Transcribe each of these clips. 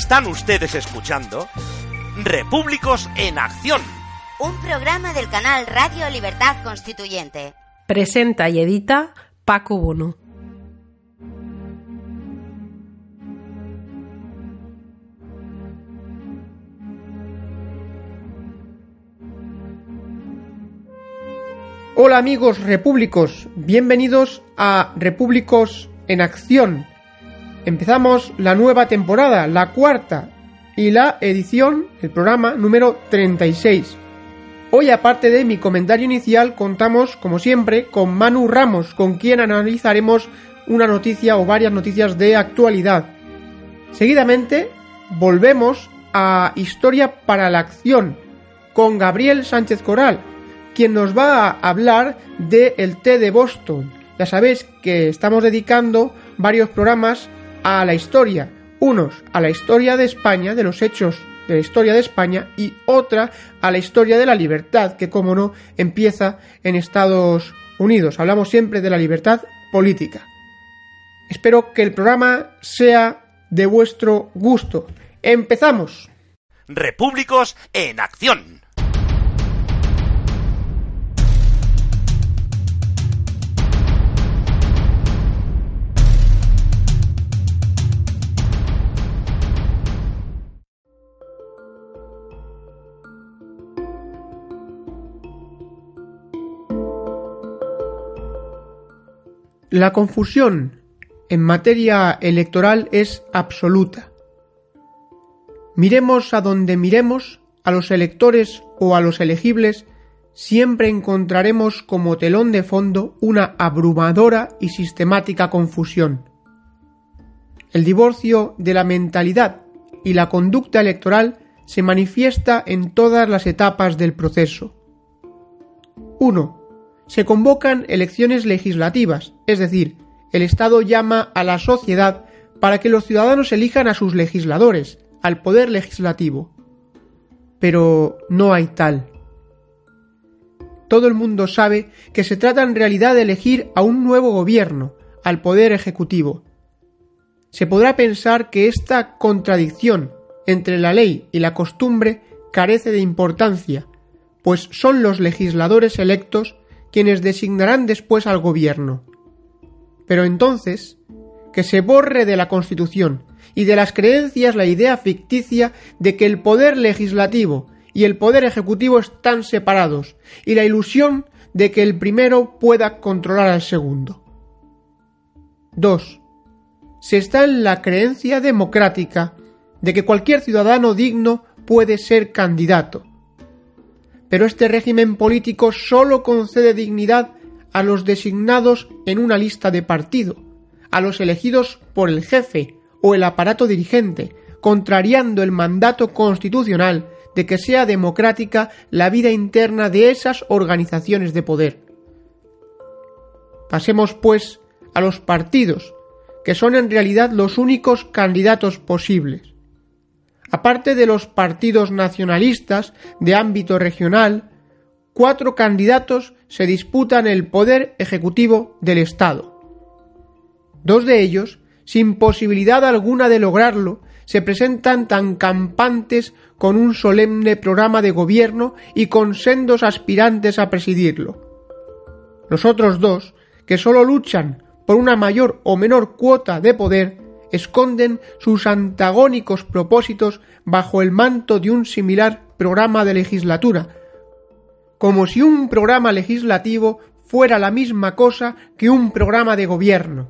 Están ustedes escuchando Repúblicos en Acción. Un programa del canal Radio Libertad Constituyente. Presenta y edita Paco Bono. Hola amigos repúblicos, bienvenidos a Repúblicos en Acción. Empezamos la nueva temporada, la cuarta, y la edición, el programa número 36. Hoy, aparte de mi comentario inicial, contamos, como siempre, con Manu Ramos, con quien analizaremos una noticia o varias noticias de actualidad. Seguidamente, volvemos a Historia para la Acción, con Gabriel Sánchez Coral, quien nos va a hablar del el té de Boston. Ya sabéis que estamos dedicando varios programas a la historia, unos a la historia de España, de los hechos de la historia de España, y otra a la historia de la libertad, que como no empieza en Estados Unidos. Hablamos siempre de la libertad política. Espero que el programa sea de vuestro gusto. ¡Empezamos! Repúblicos en Acción. La confusión en materia electoral es absoluta. Miremos a donde miremos, a los electores o a los elegibles, siempre encontraremos como telón de fondo una abrumadora y sistemática confusión. El divorcio de la mentalidad y la conducta electoral se manifiesta en todas las etapas del proceso. 1 se convocan elecciones legislativas, es decir, el Estado llama a la sociedad para que los ciudadanos elijan a sus legisladores, al poder legislativo. Pero no hay tal. Todo el mundo sabe que se trata en realidad de elegir a un nuevo gobierno, al poder ejecutivo. Se podrá pensar que esta contradicción entre la ley y la costumbre carece de importancia, pues son los legisladores electos quienes designarán después al gobierno. Pero entonces, que se borre de la Constitución y de las creencias la idea ficticia de que el poder legislativo y el poder ejecutivo están separados y la ilusión de que el primero pueda controlar al segundo. 2. Se está en la creencia democrática de que cualquier ciudadano digno puede ser candidato, pero este régimen político sólo concede dignidad a los designados en una lista de partido, a los elegidos por el jefe o el aparato dirigente, contrariando el mandato constitucional de que sea democrática la vida interna de esas organizaciones de poder. Pasemos, pues, a los partidos, que son en realidad los únicos candidatos posibles. Aparte de los partidos nacionalistas de ámbito regional, cuatro candidatos se disputan el poder ejecutivo del Estado. Dos de ellos, sin posibilidad alguna de lograrlo, se presentan tan campantes con un solemne programa de gobierno y con sendos aspirantes a presidirlo. Los otros dos, que sólo luchan por una mayor o menor cuota de poder, esconden sus antagónicos propósitos bajo el manto de un similar programa de legislatura, como si un programa legislativo fuera la misma cosa que un programa de gobierno.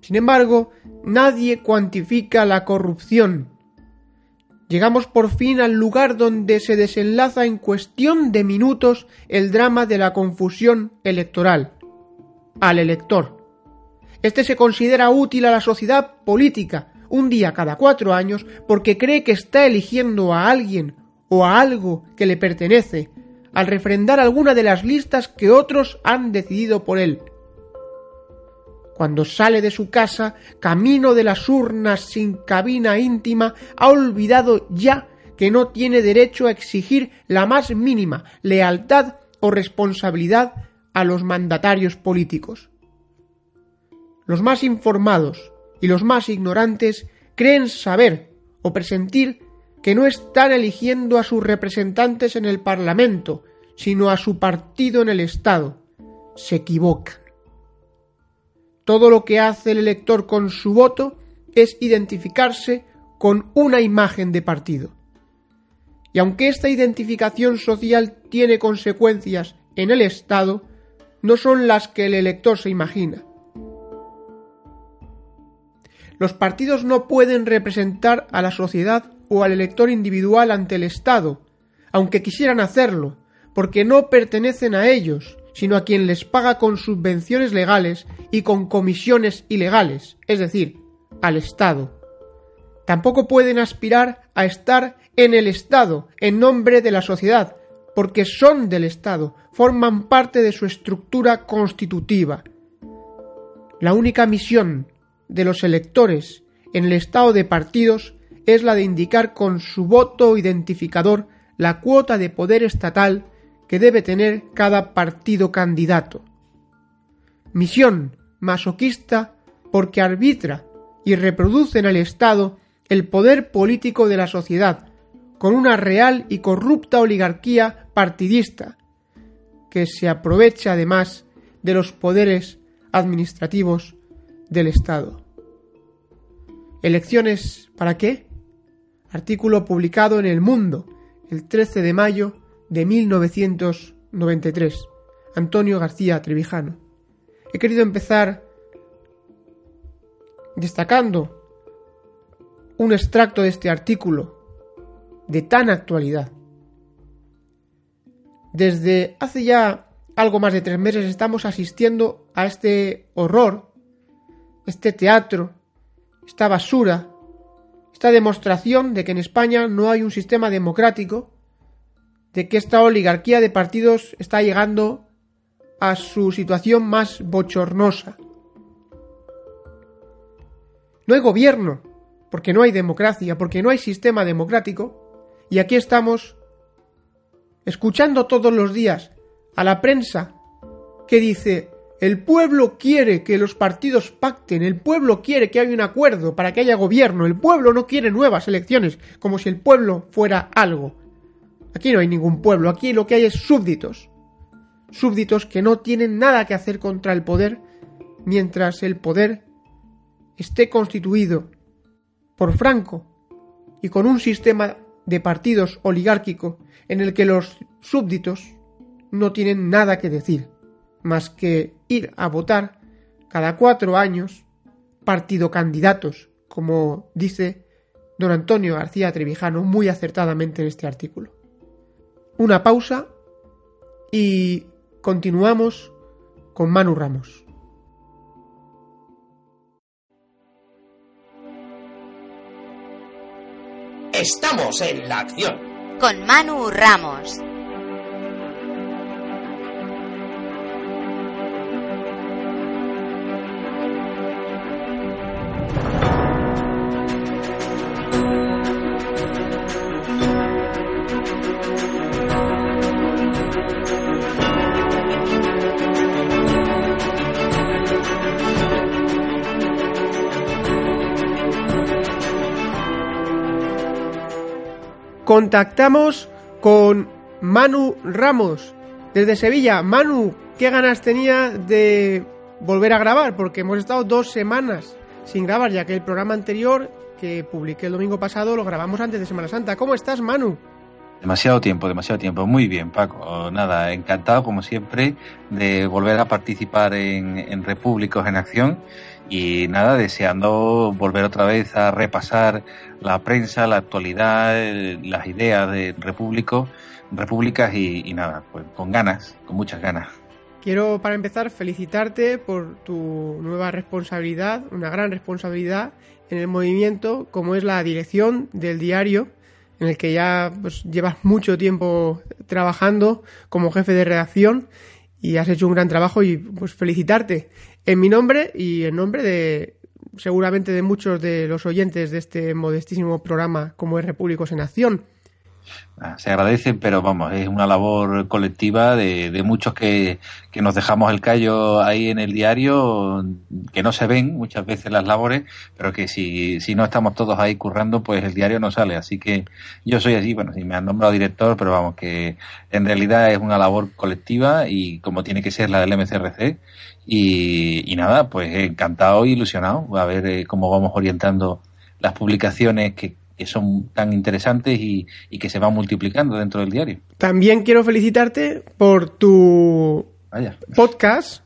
Sin embargo, nadie cuantifica la corrupción. Llegamos por fin al lugar donde se desenlaza en cuestión de minutos el drama de la confusión electoral, al elector. Este se considera útil a la sociedad política un día cada cuatro años porque cree que está eligiendo a alguien o a algo que le pertenece al refrendar alguna de las listas que otros han decidido por él. Cuando sale de su casa, camino de las urnas sin cabina íntima, ha olvidado ya que no tiene derecho a exigir la más mínima lealtad o responsabilidad a los mandatarios políticos los más informados y los más ignorantes creen saber o presentir que no están eligiendo a sus representantes en el Parlamento, sino a su partido en el Estado. Se equivocan. Todo lo que hace el elector con su voto es identificarse con una imagen de partido. Y aunque esta identificación social tiene consecuencias en el Estado, no son las que el elector se imagina. Los partidos no pueden representar a la sociedad o al elector individual ante el Estado, aunque quisieran hacerlo, porque no pertenecen a ellos, sino a quien les paga con subvenciones legales y con comisiones ilegales, es decir, al Estado. Tampoco pueden aspirar a estar en el Estado en nombre de la sociedad, porque son del Estado, forman parte de su estructura constitutiva. La única misión de los electores en el estado de partidos es la de indicar con su voto identificador la cuota de poder estatal que debe tener cada partido candidato. Misión masoquista porque arbitra y reproduce en el Estado el poder político de la sociedad, con una real y corrupta oligarquía partidista, que se aprovecha además de los poderes administrativos del Estado. ¿Elecciones para qué? Artículo publicado en El Mundo el 13 de mayo de 1993. Antonio García Trevijano. He querido empezar destacando un extracto de este artículo de tan actualidad. Desde hace ya algo más de tres meses estamos asistiendo a este horror, este teatro, esta basura, esta demostración de que en España no hay un sistema democrático, de que esta oligarquía de partidos está llegando a su situación más bochornosa. No hay gobierno, porque no hay democracia, porque no hay sistema democrático, y aquí estamos escuchando todos los días a la prensa que dice el pueblo quiere que los partidos pacten, el pueblo quiere que haya un acuerdo para que haya gobierno, el pueblo no quiere nuevas elecciones, como si el pueblo fuera algo. Aquí no hay ningún pueblo, aquí lo que hay es súbditos. Súbditos que no tienen nada que hacer contra el poder mientras el poder esté constituido por Franco y con un sistema de partidos oligárquico en el que los súbditos no tienen nada que decir más que ir a votar cada cuatro años partido candidatos, como dice don Antonio García Trevijano muy acertadamente en este artículo. Una pausa y continuamos con Manu Ramos. Estamos en la acción. Con Manu Ramos. Contactamos con Manu Ramos desde Sevilla. Manu, ¿qué ganas tenía de volver a grabar? Porque hemos estado dos semanas sin grabar, ya que el programa anterior que publiqué el domingo pasado lo grabamos antes de Semana Santa. ¿Cómo estás, Manu? Demasiado tiempo, demasiado tiempo. Muy bien, Paco. Nada, encantado, como siempre, de volver a participar en, Repúblicos en Acción y nada, deseando volver otra vez a repasar la prensa, la actualidad, las ideas de Repúblico, Repúblicas y, nada, pues con ganas, con muchas ganas. Quiero para empezar felicitarte por tu nueva responsabilidad, una gran responsabilidad en el movimiento como es la dirección del diario en el que ya pues, llevas mucho tiempo trabajando como jefe de redacción y has hecho un gran trabajo y pues felicitarte en mi nombre y en nombre de seguramente de muchos de los oyentes de este modestísimo programa como es Repúblicos en Acción. Ah, se agradece, pero vamos, es una labor colectiva de, de muchos que, que, nos dejamos el callo ahí en el diario, que no se ven muchas veces las labores, pero que si, si no estamos todos ahí currando, pues el diario no sale. Así que yo soy así, bueno, si me han nombrado director, pero vamos, que en realidad es una labor colectiva y como tiene que ser la del MCRC. Y, y nada, pues encantado y ilusionado a ver eh, cómo vamos orientando las publicaciones que que son tan interesantes y, y, que se van multiplicando dentro del diario. También quiero felicitarte por tu Vaya. podcast,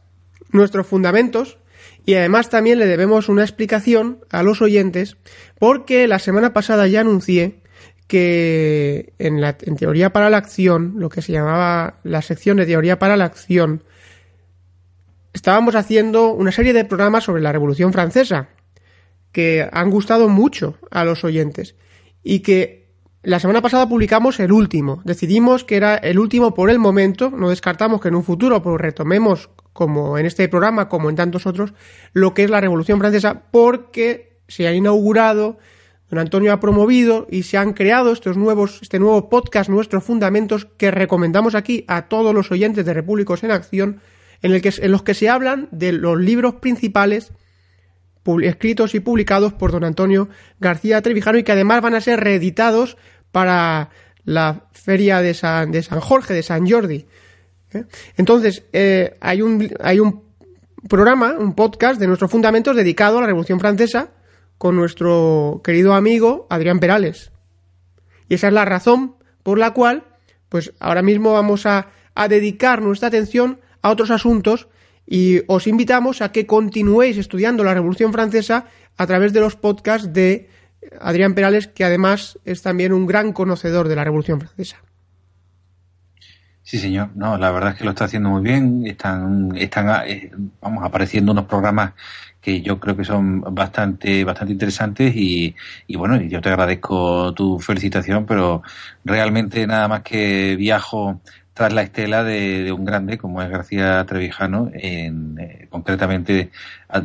Nuestros Fundamentos, y además también le debemos una explicación a los oyentes, porque la semana pasada ya anuncié que en, la, en Teoría para la Acción, lo que se llamaba la sección de Teoría para la Acción, estábamos haciendo una serie de programas sobre la Revolución Francesa, que han gustado mucho a los oyentes y que la semana pasada publicamos el último. Decidimos que era el último por el momento, no descartamos que en un futuro pues, retomemos, como en este programa, como en tantos otros, lo que es la Revolución Francesa, porque se ha inaugurado, don Antonio ha promovido y se han creado estos nuevos, este nuevo podcast, nuestros fundamentos, que recomendamos aquí a todos los oyentes de Repúblicos en Acción, en, el que, en los que se hablan de los libros principales escritos y publicados por don Antonio García Trevijano y que además van a ser reeditados para la feria de San, de San Jorge, de San Jordi. ¿Eh? Entonces, eh, hay, un, hay un programa, un podcast de nuestros fundamentos dedicado a la Revolución Francesa con nuestro querido amigo Adrián Perales. Y esa es la razón por la cual, pues ahora mismo vamos a, a dedicar nuestra atención a otros asuntos y os invitamos a que continuéis estudiando la Revolución Francesa a través de los podcasts de Adrián Perales, que además es también un gran conocedor de la Revolución Francesa. Sí, señor. No, la verdad es que lo está haciendo muy bien. Están, están, eh, vamos, apareciendo unos programas que yo creo que son bastante, bastante interesantes y, y bueno, yo te agradezco tu felicitación, pero realmente nada más que viajo tras la estela de, de, un grande como es García Trevijano, en, eh, concretamente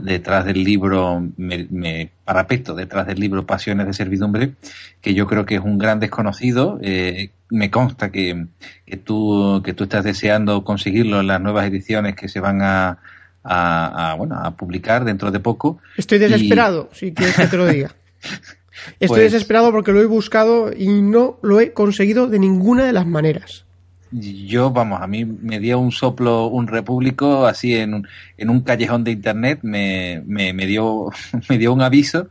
detrás del libro, me, me, parapeto detrás del libro Pasiones de Servidumbre, que yo creo que es un gran desconocido. Eh, me consta que, que, tú, que tú estás deseando conseguirlo en las nuevas ediciones que se van a, a, a bueno, a publicar dentro de poco. Estoy desesperado, y... si quieres que te lo diga. Estoy pues... desesperado porque lo he buscado y no lo he conseguido de ninguna de las maneras yo, vamos, a mí me dio un soplo un repúblico así en un, en un callejón de internet, me, me, me, dio, me dio un aviso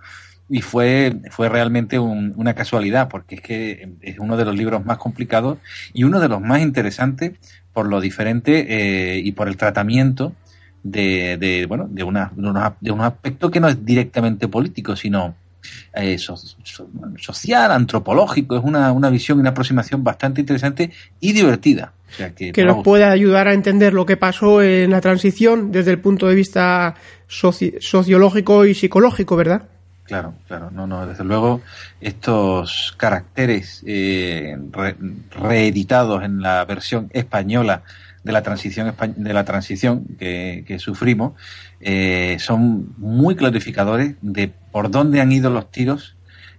y fue, fue realmente un, una casualidad, porque es que es uno de los libros más complicados y uno de los más interesantes por lo diferente eh, y por el tratamiento de, de bueno, de, una, de, unos, de un aspecto que no es directamente político, sino eh, so, so, social, antropológico, es una, una visión y una aproximación bastante interesante y divertida. O sea que, que nos puede ayudar a entender lo que pasó en la transición desde el punto de vista soci sociológico y psicológico, ¿verdad? Claro, claro, no, no, desde luego estos caracteres eh, re, reeditados en la versión española de la transición de la transición que, sufrimos eh, son muy clarificadores de por dónde han ido los tiros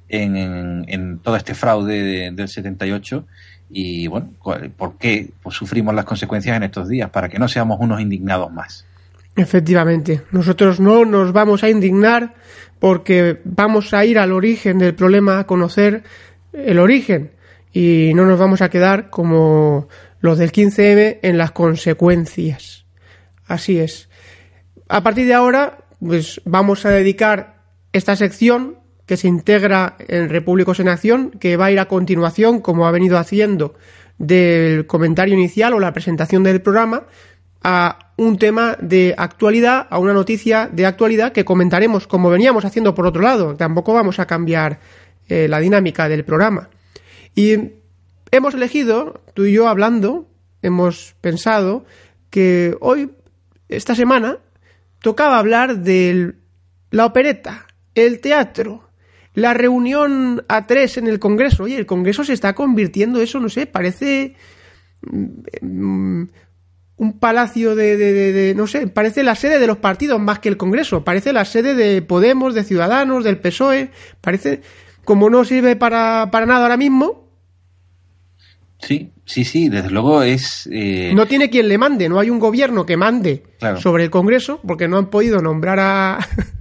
en, en, todo este fraude de, del 78 y bueno, por qué pues, sufrimos las consecuencias en estos días, para que no seamos unos indignados más. Efectivamente, nosotros no nos vamos a indignar porque vamos a ir al origen del problema, a conocer el origen y no nos vamos a quedar como los del 15M en las consecuencias. Así es. A partir de ahora, pues vamos a dedicar esta sección que se integra en Repúblicos en Acción, que va a ir a continuación, como ha venido haciendo, del comentario inicial o la presentación del programa, a un tema de actualidad, a una noticia de actualidad que comentaremos como veníamos haciendo por otro lado. Tampoco vamos a cambiar eh, la dinámica del programa. Y hemos elegido, tú y yo hablando, hemos pensado que hoy, esta semana, tocaba hablar de la opereta, el teatro, la reunión a tres en el Congreso. Oye, el Congreso se está convirtiendo, eso no sé, parece um, un palacio de, de, de, de, no sé, parece la sede de los partidos más que el Congreso, parece la sede de Podemos, de Ciudadanos, del PSOE, parece como no sirve para, para nada ahora mismo, Sí, sí, sí, desde luego es... Eh, no tiene quien le mande, no hay un gobierno que mande sobre el Congreso, porque no han podido nombrar a,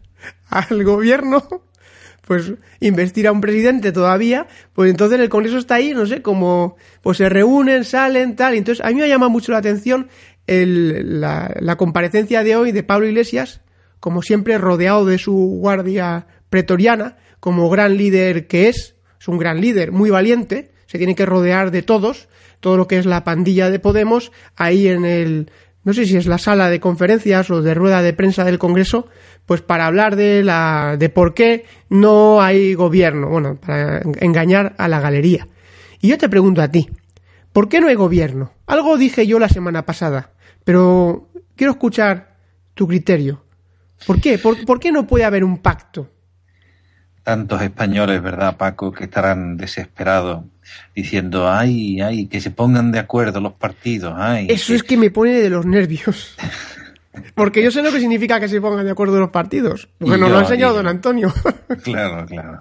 al gobierno, pues investir a un presidente todavía, pues entonces el Congreso está ahí, no sé, como pues se reúnen, salen, tal. Entonces a mí me llama mucho la atención el, la, la comparecencia de hoy de Pablo Iglesias, como siempre rodeado de su guardia pretoriana, como gran líder que es, es un gran líder, muy valiente, se tiene que rodear de todos, todo lo que es la pandilla de Podemos, ahí en el, no sé si es la sala de conferencias o de rueda de prensa del Congreso, pues para hablar de la, de por qué no hay gobierno, bueno, para engañar a la galería. Y yo te pregunto a ti, ¿por qué no hay gobierno? Algo dije yo la semana pasada, pero quiero escuchar tu criterio. ¿Por qué? ¿Por, ¿por qué no puede haber un pacto? tantos españoles, ¿verdad, Paco, que estarán desesperados diciendo, ay, ay, que se pongan de acuerdo los partidos, ay. Eso es que me pone de los nervios. Porque yo sé lo que significa que se pongan de acuerdo los partidos. Porque nos lo ha enseñado don Antonio. Claro, claro.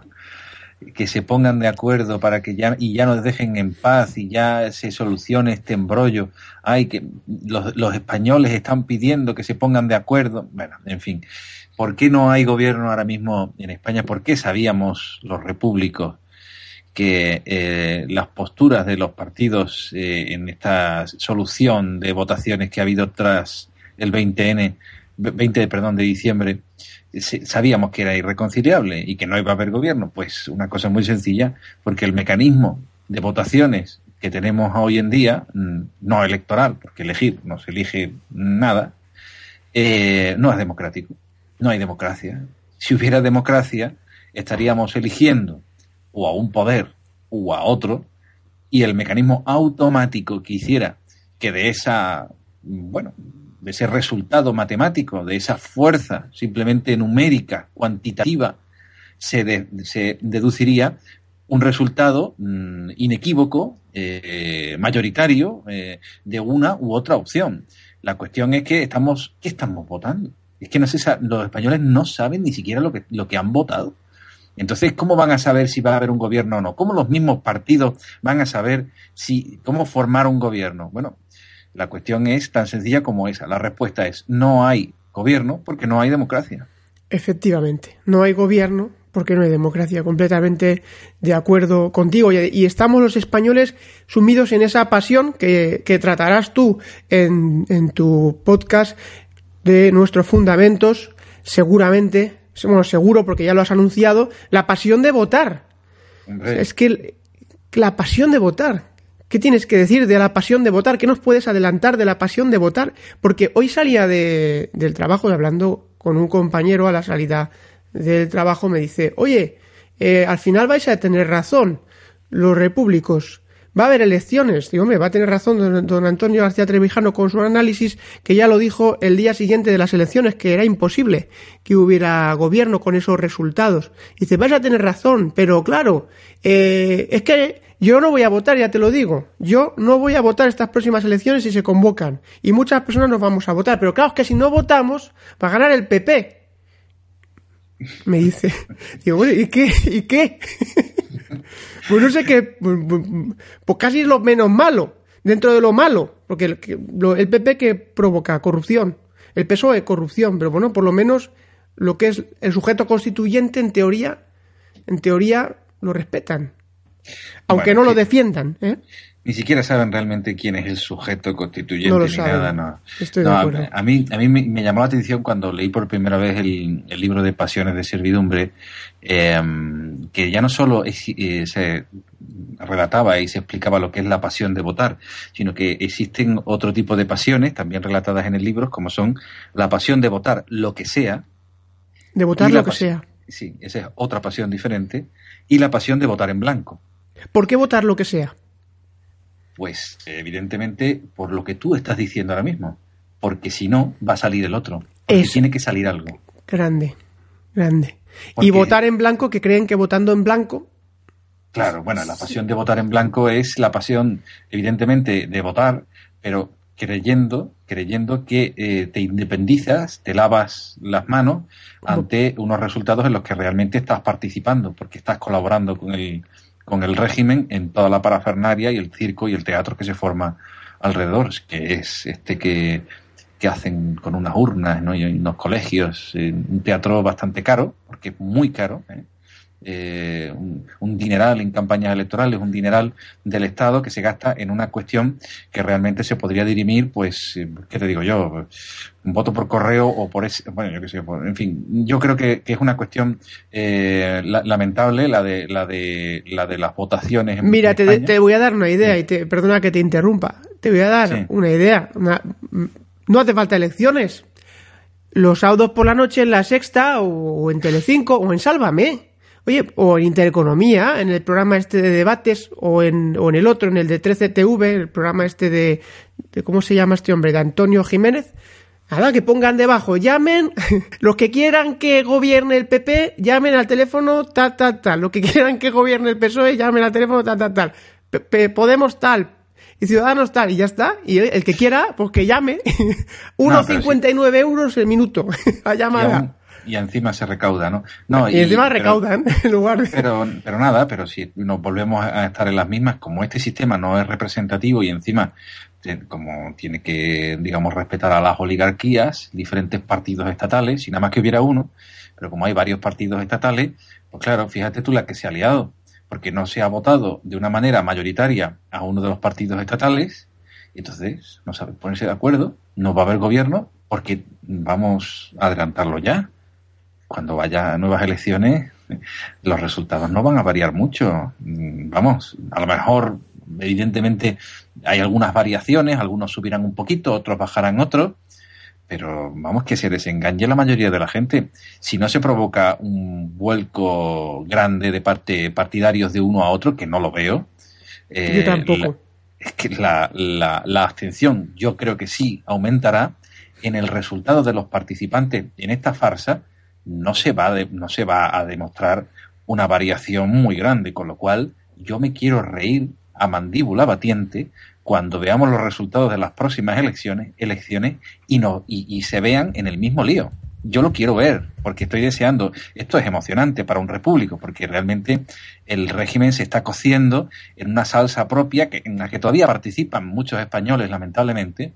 Que se pongan de acuerdo para que ya, y ya nos dejen en paz y ya se solucione este embrollo. Ay, que los, españoles están pidiendo que se pongan de acuerdo. Bueno, en fin. ¿Por qué no hay gobierno ahora mismo en España? ¿Por qué sabíamos los repúblicos que eh, las posturas de los partidos eh, en esta solución de votaciones que ha habido tras el 20N, 20 perdón, de diciembre, sabíamos que era irreconciliable y que no iba a haber gobierno? Pues una cosa muy sencilla, porque el mecanismo de votaciones que tenemos hoy en día, mm, no electoral, porque elegir no se elige nada, eh, no es democrático no hay democracia. Si hubiera democracia, estaríamos eligiendo o a un poder o a otro y el mecanismo automático que hiciera que de esa, bueno, de ese resultado matemático, de esa fuerza simplemente numérica, cuantitativa, se, se deduciría un resultado mm, inequívoco, eh, mayoritario, eh, de una u otra opción. La cuestión es que estamos, ¿qué estamos votando? Es que no sé, los españoles no saben ni siquiera lo que, lo que han votado. Entonces, ¿cómo van a saber si va a haber un gobierno o no? ¿Cómo los mismos partidos van a saber si, cómo formar un gobierno? Bueno, la cuestión es tan sencilla como esa. La respuesta es no hay gobierno porque no hay democracia. Efectivamente, no hay gobierno porque no hay democracia. Completamente de acuerdo contigo. Y, estamos los españoles sumidos en esa pasión que, que tratarás tú en, en tu podcast de nuestros fundamentos, seguramente, bueno, seguro porque ya lo has anunciado, la pasión de votar. Es que la pasión de votar. ¿Qué tienes que decir de la pasión de votar? ¿Qué nos puedes adelantar de la pasión de votar? Porque hoy salía de, del trabajo hablando con un compañero a la salida del trabajo me dice, oye, eh, al final vais a tener razón los repúblicos va a haber elecciones. Digo, hombre, va a tener razón don, Antonio García Trevijano con su análisis, que ya lo dijo el día siguiente de las elecciones, que era imposible que hubiera gobierno con esos resultados. Dice, vais a tener razón, pero claro, eh, es que yo no voy a votar, ya te lo digo. Yo no voy a votar estas próximas elecciones si se convocan. Y muchas personas nos vamos a votar. Pero claro, es que si no votamos, va a ganar el PP. Me dice, digo, bueno, ¿y qué? ¿Y qué? pues no sé qué, pues, pues, pues, casi es lo menos malo, dentro de lo malo, porque el, el PP que provoca corrupción, el PSOE corrupción, pero bueno, por lo menos lo que es el sujeto constituyente en teoría, en teoría lo respetan, aunque no lo defiendan, ¿eh? ni siquiera saben realmente quién es el sujeto constituyente ni nada. No. A, mí, a mí me, llamó la atención cuando leí por primera vez el, libro de Pasiones de Servidumbre, em, que ya no solo eh, se relataba y se explicaba lo que es la pasión de votar, sino que existen otro tipo de pasiones, también relatadas en el libro, como son la pasión de votar lo que sea. De votar lo que sea. Sí, esa es otra pasión diferente. Y la pasión de votar en blanco. ¿Por qué votar lo que sea? Pues evidentemente por lo que tú estás diciendo ahora mismo, porque si no va a salir el otro, porque tiene que salir algo. Grande, grande. Y votar en blanco, que creen que votando en blanco... Claro, bueno, la pasión de votar en blanco es la pasión, evidentemente, de votar, pero creyendo, creyendo que eh, te independizas, te lavas las manos ante unos resultados en los que realmente estás participando, porque estás colaborando con el, con el régimen en toda la parafernaria y el circo y el teatro que se forma alrededor, que es este que, que hacen con unas urnas ¿no? y en unos colegios, eh, un teatro bastante caro, porque es muy caro, ¿eh? Eh, un, dineral en campañas electorales, un dineral del Estado que se gasta en una cuestión que realmente se podría dirimir, pues, eh, ¿qué te digo yo? Un voto por correo o por ese, bueno, yo qué sé, en fin, yo creo que, es una cuestión eh, lamentable la de la de la de las votaciones. En Mira, te, voy a dar una idea y te, perdona que te interrumpa, te voy a dar una idea. no hace falta elecciones. Los sábados por la noche en la sexta o en Telecinco o en Sálvame Oye, o en Intereconomía, en el programa este de debates, o en, o en el otro, en el de 13TV, el programa este de, ¿cómo se llama este hombre? De Antonio Jiménez. Nada, que pongan debajo, llamen, los que quieran que gobierne el PP, llamen al teléfono tal, tal, tal. Los que quieran que gobierne el PSOE, llamen al teléfono tal, tal, tal. Podemos tal, y Ciudadanos tal, y ya está. Y el, que quiera, pues que llame. 1,59 euros el minuto a llamada y encima se recauda, ¿no? no y, encima recaudan en lugar de... Pero, pero nada, pero si nos volvemos a estar en las mismas, como este sistema no es representativo y encima como tiene que, digamos, respetar a las oligarquías, diferentes partidos estatales, si nada más que hubiera uno, pero como hay varios partidos estatales, pues claro, fíjate tú la que se ha liado, porque no se ha votado de una manera mayoritaria a uno de los partidos estatales, y entonces no sabe ponerse de acuerdo, no va a haber gobierno, porque vamos a adelantarlo ya cuando vaya a nuevas elecciones, los resultados no van a variar mucho. Mm, vamos, a lo mejor, evidentemente, hay algunas variaciones, algunos subirán un poquito, otros bajarán otros, pero vamos que se desengañe la mayoría de la gente. Si no se provoca un vuelco grande de parte partidarios de uno a otro, que no lo veo. Eh, yo tampoco. es que la, la, la abstención yo creo que sí aumentará en el resultado de los participantes en esta farsa no se va, no se va a demostrar una variación muy grande, con lo cual yo me quiero reír a mandíbula batiente cuando veamos los resultados de las próximas elecciones, elecciones y, no, y, se vean en el mismo lío. Yo lo quiero ver, porque estoy deseando, esto es emocionante para un repúblico, porque realmente el régimen se está cociendo en una salsa propia que, en la que todavía participan muchos españoles, lamentablemente,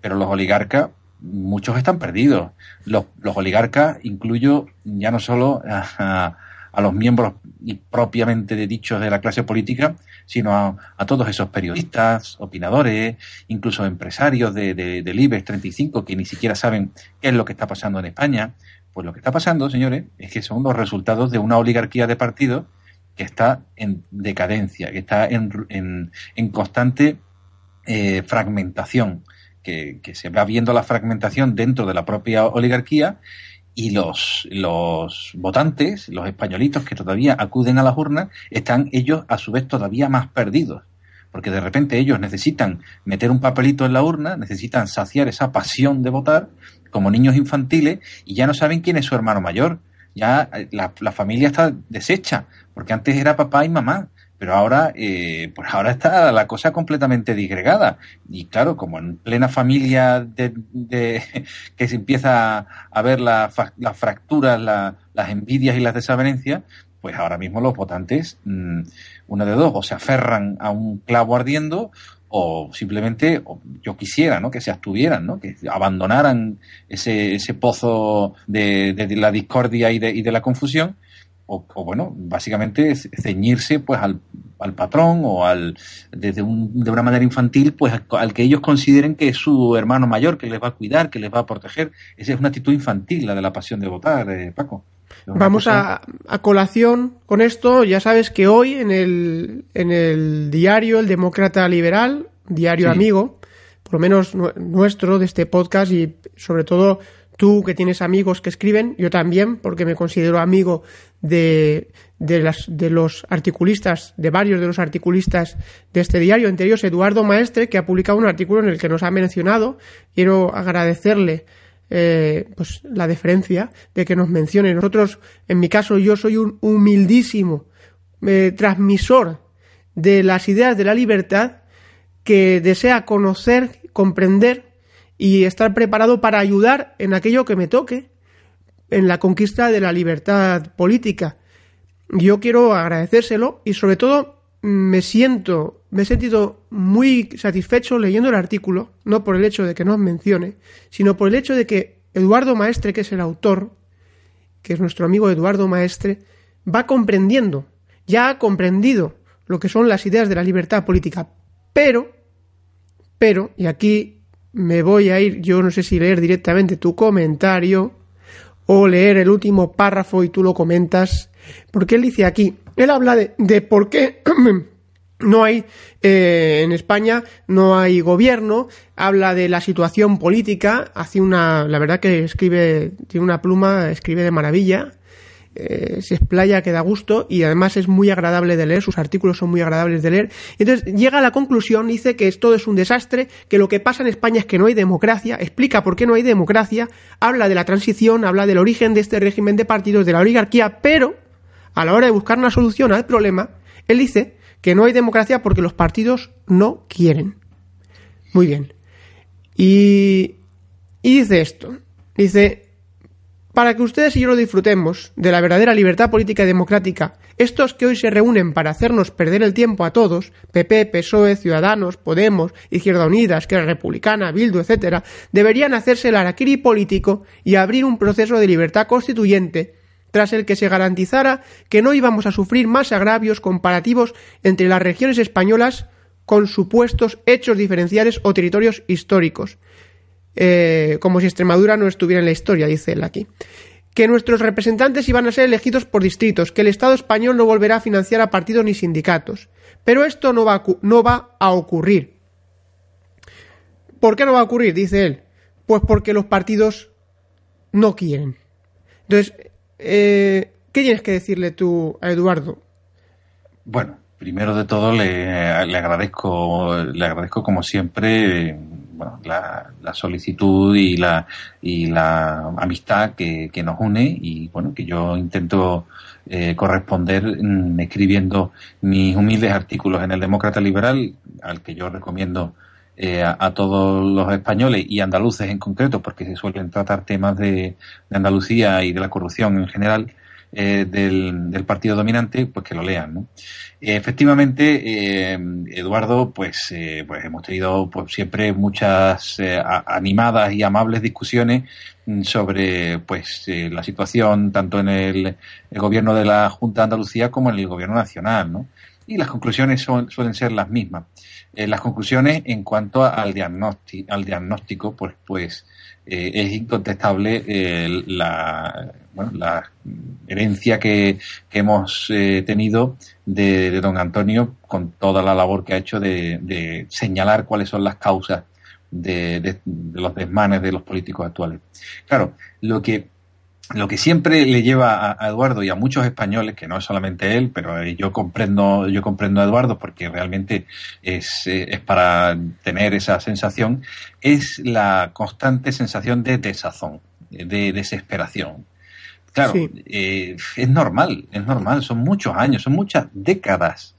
pero los oligarcas muchos están perdidos. Los, los oligarcas, incluyo ya no solo a, los miembros y propiamente dichos de la clase política, sino a, todos esos periodistas, opinadores, incluso empresarios de, de, del IBEX 35 que ni siquiera saben qué es lo que está pasando en España. Pues lo que está pasando, señores, es que son los resultados de una oligarquía de partidos que está en decadencia, que está en, en, constante eh, fragmentación que, se va viendo la fragmentación dentro de la propia oligarquía y los, los votantes, los españolitos que todavía acuden a las urnas, están ellos a su vez todavía más perdidos. Porque de repente ellos necesitan meter un papelito en la urna, necesitan saciar esa pasión de votar como niños infantiles y ya no saben quién es su hermano mayor. Ya eh, la, la familia está deshecha, porque antes era papá y mamá pero ahora, eh, pues ahora está la cosa completamente disgregada. Y claro, como en plena familia de, que se empieza a ver las fracturas, las envidias y las desavenencias, pues ahora mismo los votantes, mm, una de dos, o se aferran a un clavo ardiendo, o simplemente yo quisiera ¿no? que se abstuvieran, ¿no? que abandonaran ese, ese pozo de, de, la discordia y de, y de la confusión o, bueno, básicamente ceñirse pues al, al patrón o al desde un, de una manera infantil pues al que ellos consideren que es su hermano mayor que les va a cuidar, que les va a proteger. Esa es una actitud infantil la de la pasión de votar, eh, Paco. Vamos a, a, colación con esto. Ya sabes que hoy en el, en el diario El Demócrata Liberal, diario amigo, por lo menos nuestro de este podcast y sobre todo tú que tienes amigos que escriben, yo también, porque me considero amigo de, de, las, de los articulistas, de varios de los articulistas de este diario, entre ellos Eduardo Maestre, que ha publicado un artículo en el que nos ha mencionado. Quiero agradecerle eh, pues la deferencia de que nos mencione. Nosotros, en mi caso, yo soy un humildísimo eh, transmisor de las ideas de la libertad que desea conocer, comprender y estar preparado para ayudar en aquello que me toque, en la conquista de la libertad política. yo quiero agradecérselo y sobre todo me siento, me he sentido muy satisfecho leyendo el artículo, no por el hecho de que nos mencione, sino por el hecho de que Eduardo Maestre, que es el autor, que es nuestro amigo Eduardo Maestre, va comprendiendo, ya ha comprendido lo que son las ideas de la libertad política, pero, pero, y aquí me voy a ir, yo no sé si leer directamente tu comentario o leer el último párrafo y tú lo comentas, porque él dice aquí, él habla de, de por qué no hay eh, en España no hay gobierno habla de la situación política hace una la verdad que escribe tiene una pluma escribe de maravilla eh, se explaya que da gusto y además es muy agradable de leer, sus artículos son muy agradables de leer. Entonces llega a la conclusión, dice que todo es un desastre, que lo que pasa en España es que no hay democracia, explica por qué no hay democracia, habla de la transición, habla del origen de este régimen de partidos, de la oligarquía, pero a la hora de buscar una solución al problema, él dice que no hay democracia porque los partidos no quieren. Muy bien. Y, y dice esto, dice, para que ustedes y yo lo disfrutemos de la verdadera libertad política y democrática, estos que hoy se reúnen para hacernos perder el tiempo a todos, PP, PSOE, Ciudadanos, Podemos, Izquierda Unida, Esquerra Republicana, Bildu, etc., deberían hacerse el araquiri político y abrir un proceso de libertad constituyente tras el que se garantizara que no íbamos a sufrir más agravios comparativos entre las regiones españolas con supuestos hechos diferenciales o territorios históricos, eh, como si Extremadura no estuviera en la historia, dice él aquí. Que nuestros representantes iban a ser elegidos por distritos, que el Estado español no volverá a financiar a partidos ni sindicatos. Pero esto no va a, no va a ocurrir. ¿Por qué no va a ocurrir? Dice él. Pues porque los partidos no quieren. Entonces, eh, ¿qué tienes que decirle tú a Eduardo? Bueno, primero de todo le, le agradezco, le agradezco como siempre bueno, la, solicitud y la, y la amistad que, nos une y bueno, que yo intento eh, corresponder mm, escribiendo mis humildes artículos en el Demócrata Liberal, al que yo recomiendo eh, a, todos los españoles y andaluces en concreto, porque se suelen tratar temas de, de Andalucía y de la corrupción en general, eh, del, partido dominante, pues que lo lean. Efectivamente, eh, Eduardo, pues, eh, pues hemos tenido pues, siempre muchas animadas y amables discusiones mm, sobre pues la situación tanto en el, gobierno de la Junta de Andalucía como en el gobierno nacional, ¿no? Y las conclusiones son, suelen ser las mismas. Las conclusiones en cuanto al diagnóstico, al diagnóstico pues, pues es incontestable la, bueno, la herencia que, hemos eh, tenido de, don Antonio con toda la labor que ha hecho de, señalar cuáles son las causas de, los desmanes de los políticos actuales. Claro, lo que lo que siempre le lleva a, Eduardo y a muchos españoles, que no es solamente él, pero eh, yo comprendo, yo comprendo a Eduardo porque realmente es, eh, es para tener esa sensación, es la constante sensación de desazón, de desesperación. Claro, eh, es normal, es normal, son muchos años, son muchas décadas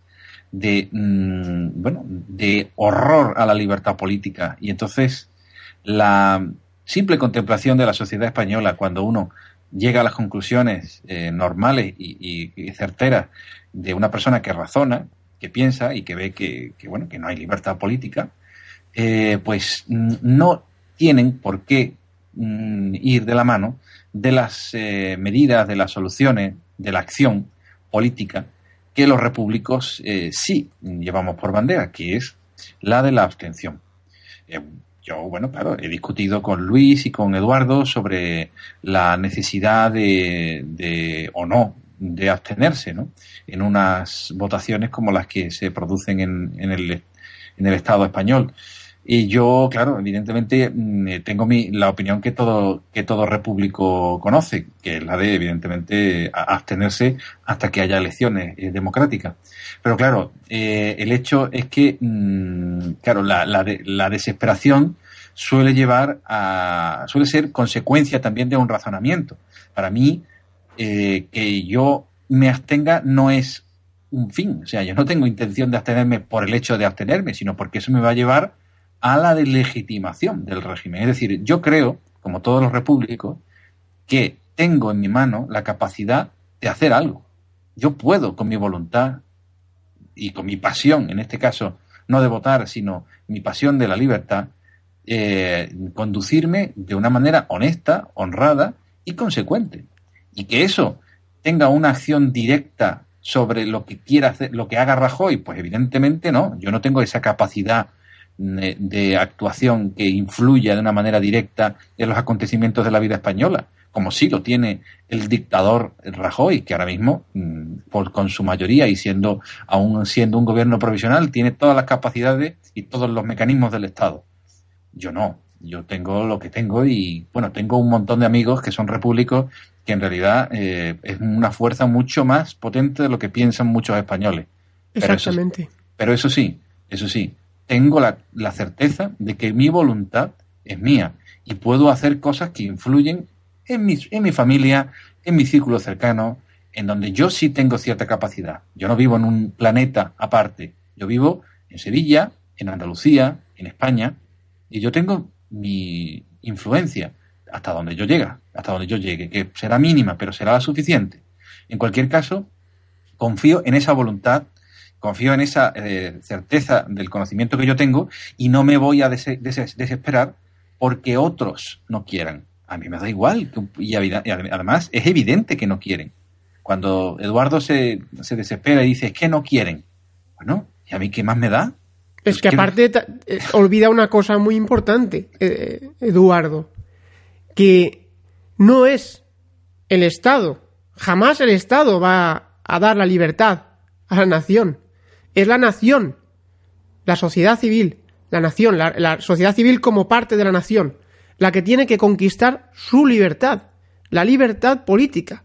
de, mm, bueno, de horror a la libertad política. Y entonces, la simple contemplación de la sociedad española, cuando uno llega a las conclusiones eh, normales y, certeras de una persona que razona, que piensa y que ve que, bueno, que no hay libertad política, eh, pues no tienen por qué mm, ir de la mano de las eh, medidas, de las soluciones, de la acción política que los repúblicos sí llevamos por bandera, que es la de la abstención. Yo, bueno, claro, he discutido con Luis y con Eduardo sobre la necesidad de, de o no de abstenerse ¿no? en unas votaciones como las que se producen en, en, el, en el Estado español. Y yo, claro, evidentemente mm, eh, tengo mi, la opinión que todo, que todo repúblico conoce, que es la de, evidentemente, abstenerse hasta que haya elecciones eh, democráticas. Pero claro, eh, el hecho es que, mm, claro, la, la, la desesperación suele llevar a, suele ser consecuencia también de un razonamiento. Para mí, que yo me abstenga no es un fin. O sea, yo no tengo intención de abstenerme por el hecho de abstenerme, sino porque eso me va a llevar a la deslegitimación del régimen. Es decir, yo creo, como todos los repúblicos, que tengo en mi mano la capacidad de hacer algo. yo puedo con mi voluntad y con mi pasión, en este caso, no de votar, sino mi pasión de la libertad, eh, conducirme de una manera honesta, honrada y consecuente. Y que eso tenga una acción directa sobre lo que quiera hacer, lo que haga Rajoy, pues evidentemente no. Yo no tengo esa capacidad de, de, actuación que influya de una manera directa en los acontecimientos de la vida española, como sí lo tiene el dictador Rajoy, que ahora mismo, mm, por, con su mayoría y siendo aún siendo un gobierno provisional, tiene todas las capacidades y todos los mecanismos del Estado. Yo no, yo tengo lo que tengo y bueno, tengo un montón de amigos que son repúblicos que en realidad eh, es una fuerza mucho más potente de lo que piensan muchos españoles. Exactamente. Pero eso, sí, eso sí, tengo la, la certeza de que mi voluntad es mía y puedo hacer cosas que influyen en mi, en mi familia, en mi círculo cercano, en donde yo sí tengo cierta capacidad. Yo no vivo en un planeta aparte, yo vivo en Sevilla, en Andalucía, en España, y yo tengo mi influencia hasta donde yo llegue, hasta donde yo llegue, que será mínima, pero será la suficiente. En cualquier caso, confío en esa voluntad, confío en esa eh, certeza del conocimiento que yo tengo y no me voy a des des desesperar porque otros no quieran. A mí me da igual, y además es evidente que no quieren. Cuando Eduardo se, se desespera y dice, es que no quieren. Bueno, ¿y a mí qué más me da? Es que aparte eh, olvida una cosa muy importante, eh, Eduardo, que no es el Estado, jamás el Estado va a dar la libertad a la nación, es la nación, la sociedad civil, la nación, la, sociedad civil como parte de la nación, la que tiene que conquistar su libertad, la libertad política.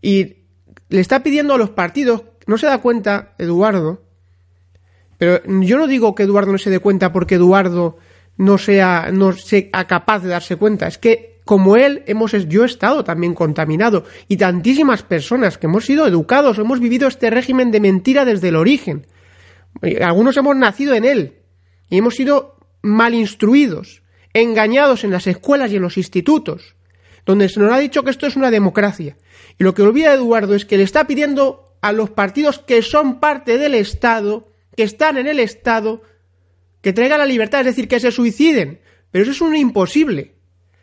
Y le está pidiendo a los partidos, no se da cuenta, Eduardo, pero yo no digo que Eduardo no se dé cuenta porque Eduardo no sea, no sea capaz de darse cuenta. Es que como él hemos yo he estado también contaminado y tantísimas personas que hemos sido educados, hemos vivido este régimen de mentira desde el origen. Algunos hemos nacido en él y hemos sido mal instruidos, engañados en las escuelas y en los institutos, donde se nos ha dicho que esto es una democracia. Y lo que olvida Eduardo es que le está pidiendo a los partidos que son parte del Estado que están en el Estado que traigan la libertad, es decir, que se suiciden. Pero eso es un imposible.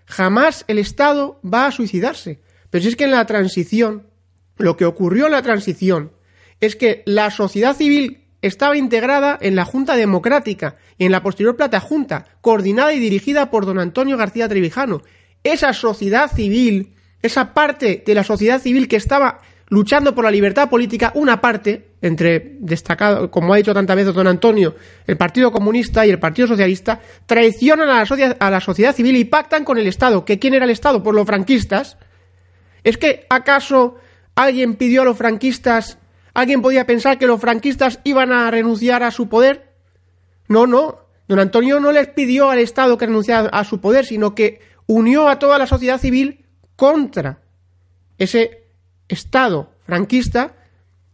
Jamás el Estado va a suicidarse. Pero si es que en la transición, lo que ocurrió en la transición es que la sociedad civil estaba integrada en la Junta Democrática y en la posterior Plata Junta, coordinada y dirigida por don Antonio García Trevijano. Esa sociedad civil, esa parte de la sociedad civil que estaba luchando por la libertad política, una parte, entre destacado, como ha dicho tantas veces don Antonio, el Partido Comunista y el Partido Socialista, traicionan a la, a la sociedad civil y pactan con el Estado. ¿Que quién era el Estado? Por los franquistas. ¿Es que acaso alguien pidió a los franquistas, alguien podía pensar que los franquistas iban a renunciar a su poder? No, no. Don Antonio no les pidió al Estado que renunciara a su poder, sino que unió a toda la sociedad civil contra ese Estado franquista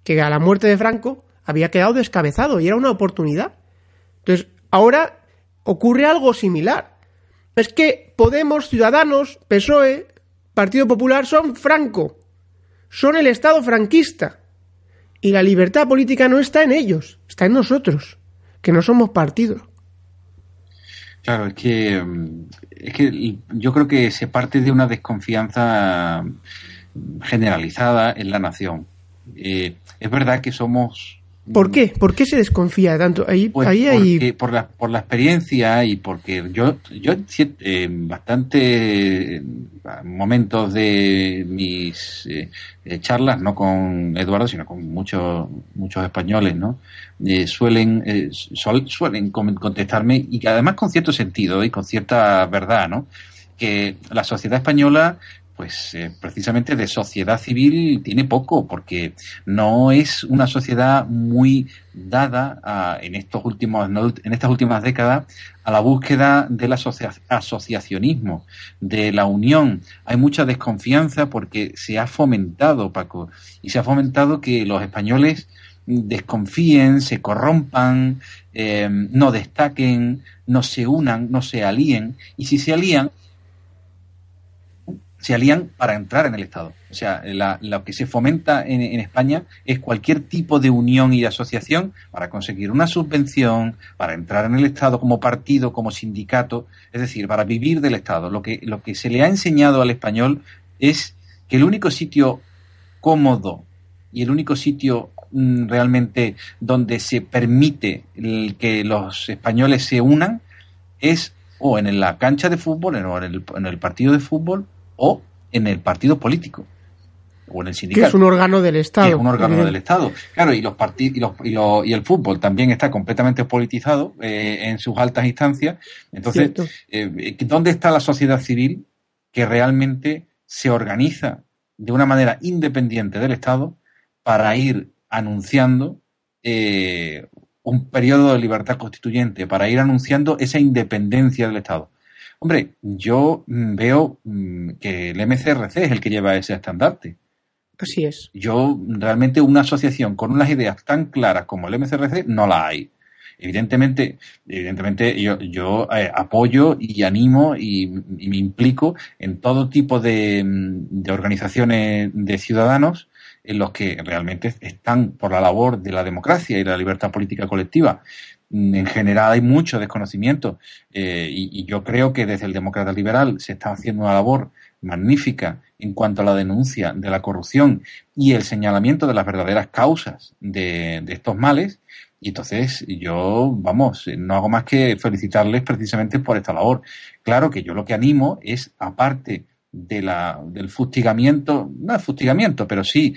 que a la muerte de Franco había quedado descabezado y era una oportunidad. Entonces, ahora ocurre algo similar. Es que Podemos, Ciudadanos, PSOE, Partido Popular son Franco, son el Estado franquista. Y la libertad política no está en ellos, está en nosotros, que no somos partidos. Claro, es que, es que yo creo que se parte de una desconfianza generalizada en la nación. Eh, es verdad que somos... ¿Por qué? ¿Por qué se desconfía tanto? Ahí, pues ahí por, la, por la experiencia y porque yo, yo eh, bastante momentos de mis eh, charlas, no con Eduardo, sino con muchos muchos españoles, ¿no? suelen suelen contestarme y además con cierto sentido y con cierta verdad, ¿no? Que la sociedad española pues eh, precisamente de sociedad civil tiene poco, porque no es una sociedad muy dada en estos últimos en estas últimas décadas a la búsqueda del asociacionismo, de la unión. Hay mucha desconfianza porque se ha fomentado, Paco, y se ha fomentado que los españoles desconfíen, se corrompan, eh, no destaquen, no se unan, no se alíen, y si se alían, se alían para entrar en el Estado. O sea, lo que se fomenta en, España es cualquier tipo de unión y asociación para conseguir una subvención, para entrar en el Estado como partido, como sindicato, es decir, para vivir del Estado. Lo que, lo que se le ha enseñado al español es que el único sitio cómodo y el único sitio mm, realmente donde se permite que los españoles se unan es o en la cancha de fútbol, o en el partido de fútbol, o en el partido político o en el sindicato. Que es un órgano del Estado. Que es un órgano del Estado. Claro, y los partidos y, y, el fútbol también está completamente politizado eh, en sus altas instancias. Entonces, eh, ¿dónde está la sociedad civil que realmente se organiza de una manera independiente del Estado para ir anunciando eh, un periodo de libertad constituyente, para ir anunciando esa independencia del Estado? Hombre, yo mm, veo mm, que el MCRC es el que lleva ese estandarte. Así es. Yo realmente una asociación con unas ideas tan claras como el MCRC no la hay. Evidentemente, evidentemente yo, yo eh, apoyo y animo y, me implico en todo tipo de, mm, de, organizaciones de ciudadanos en los que realmente están por la labor de la democracia y la libertad política colectiva. Mm, en general hay mucho desconocimiento eh, y, yo creo que desde el demócrata liberal se está haciendo una labor magnífica en cuanto a la denuncia de la corrupción y el señalamiento de las verdaderas causas de, estos males. Y entonces yo, vamos, no hago más que felicitarles precisamente por esta labor. Claro que yo lo que animo es, aparte del fustigamiento, no el fustigamiento, pero sí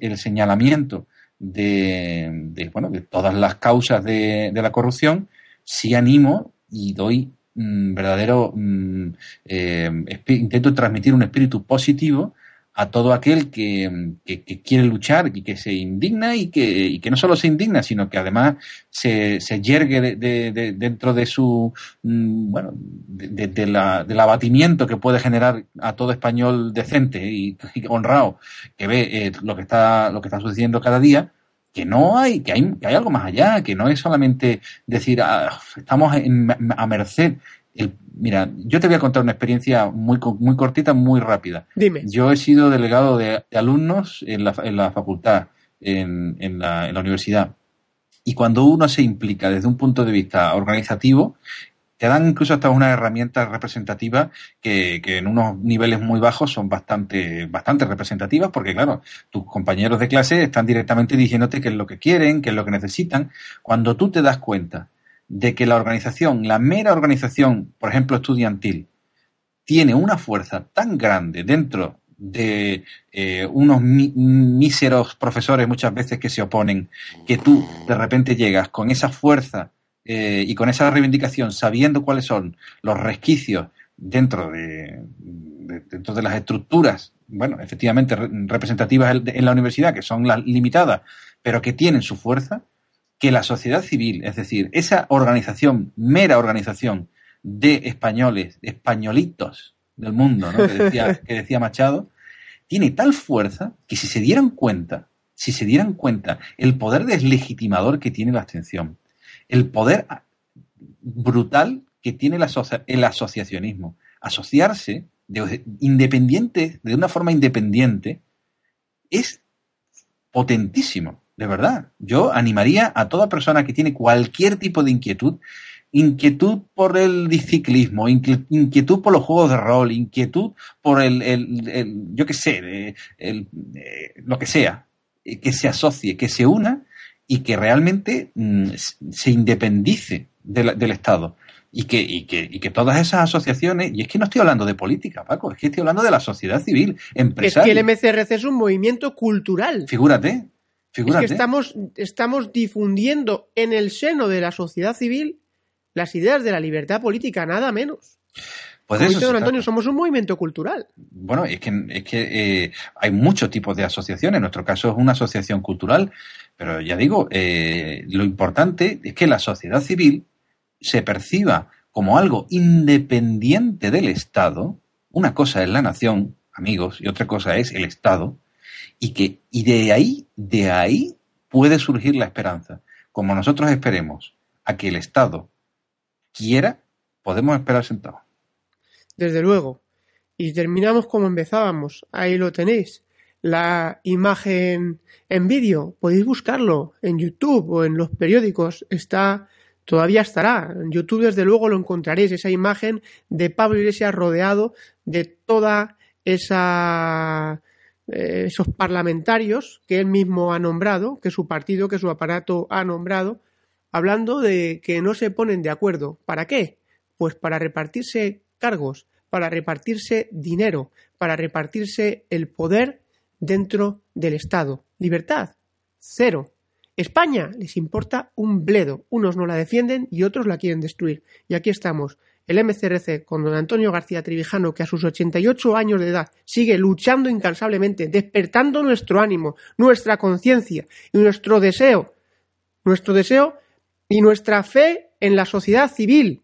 el señalamiento de, bueno, de todas las causas de, la corrupción, sí animo y doy mm, verdadero, mm, eh, intento transmitir un espíritu positivo a todo aquel que, quiere luchar y que se indigna y que, que, no solo se indigna, sino que además se, se yergue de, dentro de su, mm, bueno, del abatimiento que puede generar a todo español decente y, honrado que ve eh, lo que está, lo que está sucediendo cada día, que no hay, que hay, que hay algo más allá, que no es solamente decir, ah, estamos a merced mira, yo te voy a contar una experiencia muy, muy cortita, muy rápida. Dime. Yo he sido delegado de, alumnos en la, en la facultad, en, en, la, en la universidad. Y cuando uno se implica desde un punto de vista organizativo, te dan incluso hasta una herramienta representativa que, que, en unos niveles muy bajos son bastante, bastante representativas, porque claro, tus compañeros de clase están directamente diciéndote qué es lo que quieren, qué es lo que necesitan. Cuando tú te das cuenta de que la organización, la mera organización, por ejemplo, estudiantil, tiene una fuerza tan grande dentro de eh, unos míseros profesores muchas veces que se oponen, que tú de repente llegas con esa fuerza eh, y con esa reivindicación, sabiendo cuáles son los resquicios dentro de, dentro de las estructuras, bueno, efectivamente representativas en la universidad, que son las limitadas, pero que tienen su fuerza, que la sociedad civil, es decir, esa organización, mera organización de españoles, españolitos del mundo, ¿no? que, decía, que decía Machado, tiene tal fuerza que si se dieran cuenta, si se dieran cuenta el poder deslegitimador que tiene la abstención, el poder brutal que tiene el asociacionismo, asociarse de, independiente, de una forma independiente, es potentísimo de verdad. Yo animaría a toda persona que tiene cualquier tipo de inquietud, inquietud por el ciclismo, inquietud por los juegos de rol, inquietud por el, el, yo qué sé, el, lo que sea, eh, que se asocie, que se una y que realmente mm, se independice del Estado. Y que, y, que, y que todas esas asociaciones, y es que no estoy hablando de política, Paco, es que estoy hablando de la sociedad civil, empresaria. Es que el MCRC es un movimiento cultural. Figúrate, es que estamos, estamos difundiendo en el seno de la sociedad civil las ideas de la libertad política, nada menos. Pues eso don Antonio, somos un movimiento cultural. Bueno, es que, es que eh, hay muchos tipos de asociaciones. En nuestro caso es una asociación cultural. Pero ya digo, eh, lo importante es que la sociedad civil se perciba como algo independiente del Estado. Una cosa es la nación, amigos, y otra cosa es el Estado y que y de ahí de ahí puede surgir la esperanza como nosotros esperemos a que el Estado quiera podemos esperar sentados desde luego Y terminamos como empezábamos. Ahí lo tenéis. La imagen en vídeo. Podéis buscarlo en YouTube o en los periódicos. Está, todavía estará. En YouTube, desde luego, lo encontraréis. Esa imagen de Pablo Iglesias rodeado de toda esa eh, esos parlamentarios que él mismo ha nombrado, que su partido, que su aparato ha nombrado, hablando de que no se ponen de acuerdo. ¿Para qué? Pues para repartirse cargos, para repartirse dinero, para repartirse el poder dentro del Estado. Libertad, cero. España les importa un bledo. Unos no la defienden y otros la quieren destruir. Y aquí estamos, el MCRC con don Antonio García Trivijano, que a sus 88 años de edad sigue luchando incansablemente, despertando nuestro ánimo, nuestra conciencia y nuestro deseo, nuestro deseo y nuestra fe en la sociedad civil,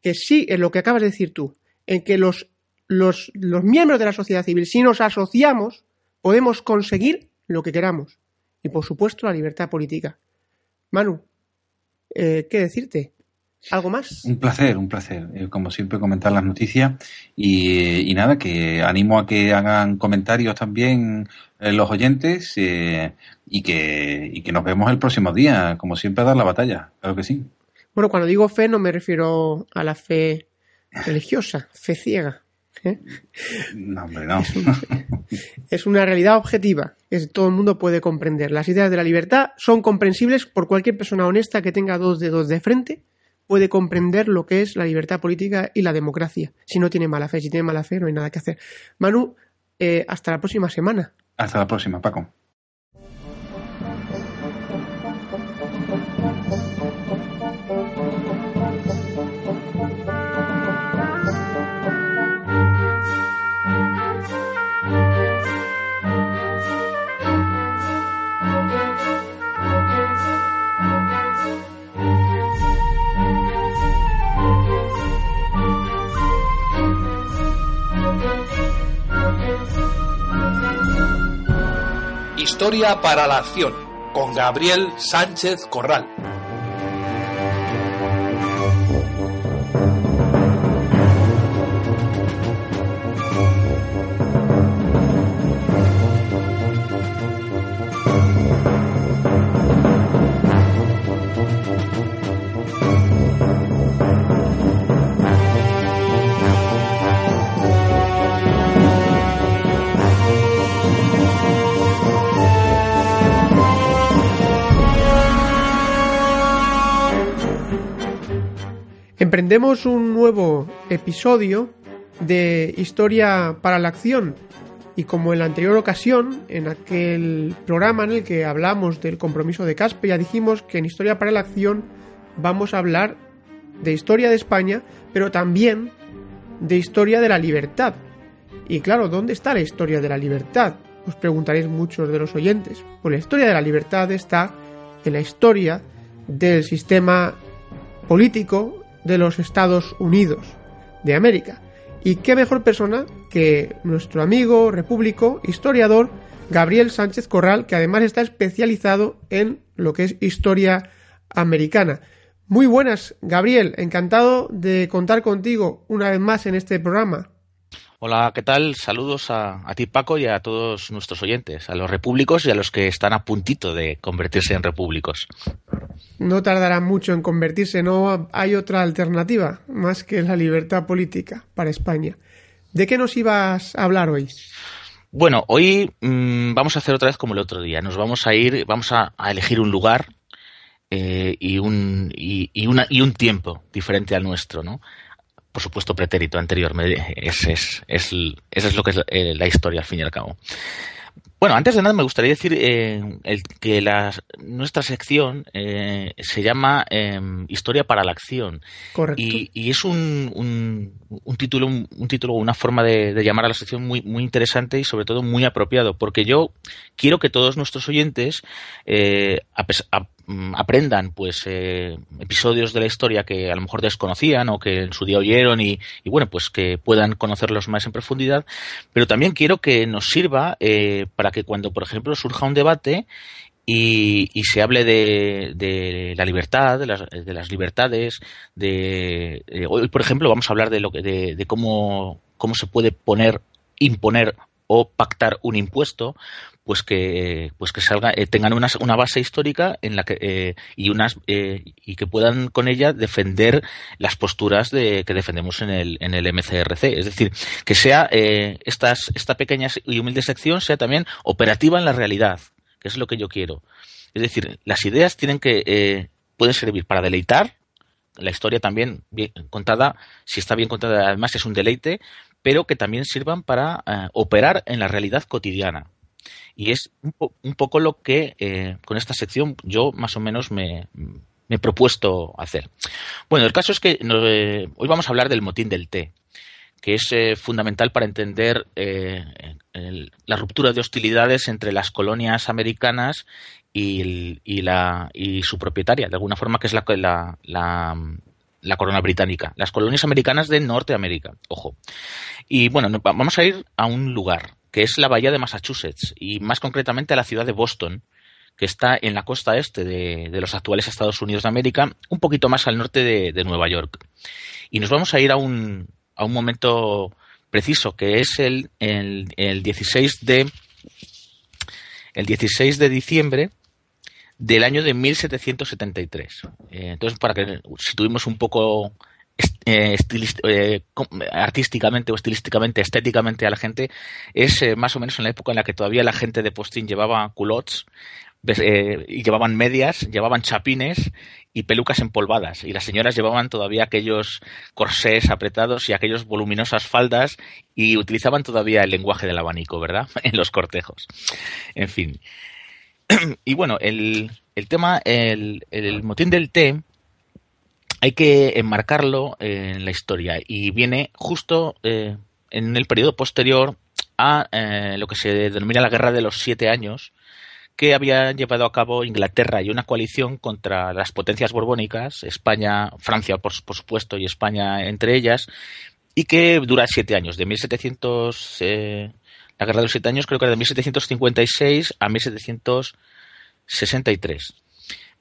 que sí es lo que acabas de decir tú, en que los, los, los miembros de la sociedad civil, si nos asociamos, podemos conseguir lo que queramos. Y por supuesto la libertad política. Manu, eh, ¿qué decirte? ¿Algo más? Un placer, un placer. Eh, como siempre, comentar las noticias. Y, nada, que animo a que hagan comentarios también eh, los oyentes eh, y, que, y que nos vemos el próximo día. Como siempre, a dar la batalla. Claro que sí. Bueno, cuando digo fe, no me refiero a la fe religiosa, fe ciega. No, hombre, no. Es, un, es, una realidad objetiva que todo el mundo puede comprender. Las ideas de la libertad son comprensibles por cualquier persona honesta que tenga dos dedos de frente puede comprender lo que es la libertad política y la democracia. Si no tiene mala fe, si tiene mala fe, no hay nada que hacer. Manu, eh, hasta la próxima semana. Hasta la próxima, Paco. Historia para la Acción, con Gabriel Sánchez Corral. Emprendemos un nuevo episodio de Historia para la Acción y como en la anterior ocasión, en aquel programa en el que hablamos del compromiso de Caspe, ya dijimos que en Historia para la Acción vamos a hablar de historia de España, pero también de historia de la libertad. Y claro, ¿dónde está la historia de la libertad? Os preguntaréis muchos de los oyentes. Pues la historia de la libertad está en la historia del sistema político de los Estados Unidos de América. Y qué mejor persona que nuestro amigo repúblico, historiador, Gabriel Sánchez Corral, que además está especializado en lo que es historia americana. Muy buenas, Gabriel, encantado de contar contigo una vez más en este programa. Hola, ¿qué tal? Saludos a, a, ti, Paco, y a todos nuestros oyentes, a los repúblicos y a los que están a puntito de convertirse en repúblicos. No tardará mucho en convertirse, no hay otra alternativa más que la libertad política para España. ¿De qué nos ibas a hablar hoy? Bueno, hoy mmm, vamos a hacer otra vez como el otro día. Nos vamos a ir, vamos a, a elegir un lugar eh, y, un, y, y, una, y un tiempo diferente al nuestro, ¿no? Por supuesto, pretérito anterior. Es, es, es, eso es lo que es eh, la historia, al fin y al cabo. Bueno, antes de nada me gustaría decir eh, el, que la, nuestra sección eh, se llama eh, Historia para la Acción. Correcto. Y, y es un, un, un, título, un, un título, una forma de, de, llamar a la sección muy, muy interesante y sobre todo muy apropiado, porque yo quiero que todos nuestros oyentes, a, a, aprendan pues eh, episodios de la historia que a lo mejor desconocían o que en su día oyeron y, y bueno pues que puedan conocerlos más en profundidad. Pero también quiero que nos sirva eh, para que cuando por ejemplo surja un debate y, y, se hable de, de la libertad, de las, de las libertades, de, de, hoy por ejemplo vamos a hablar de lo que, de, de cómo cómo se puede poner, imponer o pactar un impuesto, pues que pues que salga eh, tengan una, una, base histórica en la que eh, y unas eh, y que puedan con ella defender las posturas de, que defendemos en el en el MCRC es decir que sea estas esta pequeña y humilde sección sea también operativa en la realidad que es lo que yo quiero. Es decir las ideas tienen que pueden servir para deleitar. La historia también bien contada si está bien contada además es un deleite pero que también sirvan para operar en la realidad cotidiana y es un, poco lo que eh, con esta sección yo más o menos me, he propuesto hacer. Bueno, el caso es que eh, hoy vamos a hablar del motín del té, que es eh, fundamental para entender la ruptura de hostilidades entre las colonias americanas y, la, y su propietaria, de alguna forma que es la, la, la corona británica, las colonias americanas de Norteamérica, ojo. Y bueno, vamos a ir a un lugar, que es la bahía de Massachusetts y más concretamente la ciudad de Boston, que está en la costa este de, los actuales Estados Unidos de América, un poquito más al norte de, Nueva York. Y nos vamos a ir a un, a un momento preciso, que es el, el, 16 de el 16 de diciembre del año de 1773. Eh, entonces, para que situemos un poco eh, eh, artísticamente o estilísticamente, estéticamente a la gente, es eh, más o menos en la época en la que todavía la gente de postín llevaba culottes y llevaban medias, llevaban chapines y pelucas empolvadas. Y las señoras llevaban todavía aquellos corsés apretados y aquellos voluminosas faldas y utilizaban todavía el lenguaje del abanico, ¿verdad? en los cortejos. En fin. y bueno, el, el tema, el, el motín del té hay que enmarcarlo en la historia y viene justo eh, en el periodo posterior a eh, lo que se denomina la Guerra de los Siete Años, que había llevado a cabo Inglaterra y una coalición contra las potencias borbónicas, España, Francia, por, supuesto, y España entre ellas, y que dura siete años, de 1700, eh, la Guerra de los Siete Años creo que era de 1756 a 1763.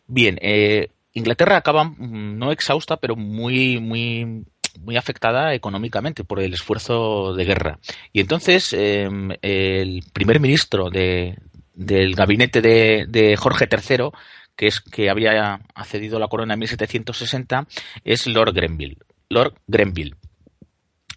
Bien, eh, Inglaterra acaba mm, no exhausta, pero muy, muy, muy afectada económicamente por el esfuerzo de guerra. Y entonces em, el primer ministro de, del gabinete de, Jorge III, que es que había accedido la corona en 1760, es Lord Grenville. Lord Grenville.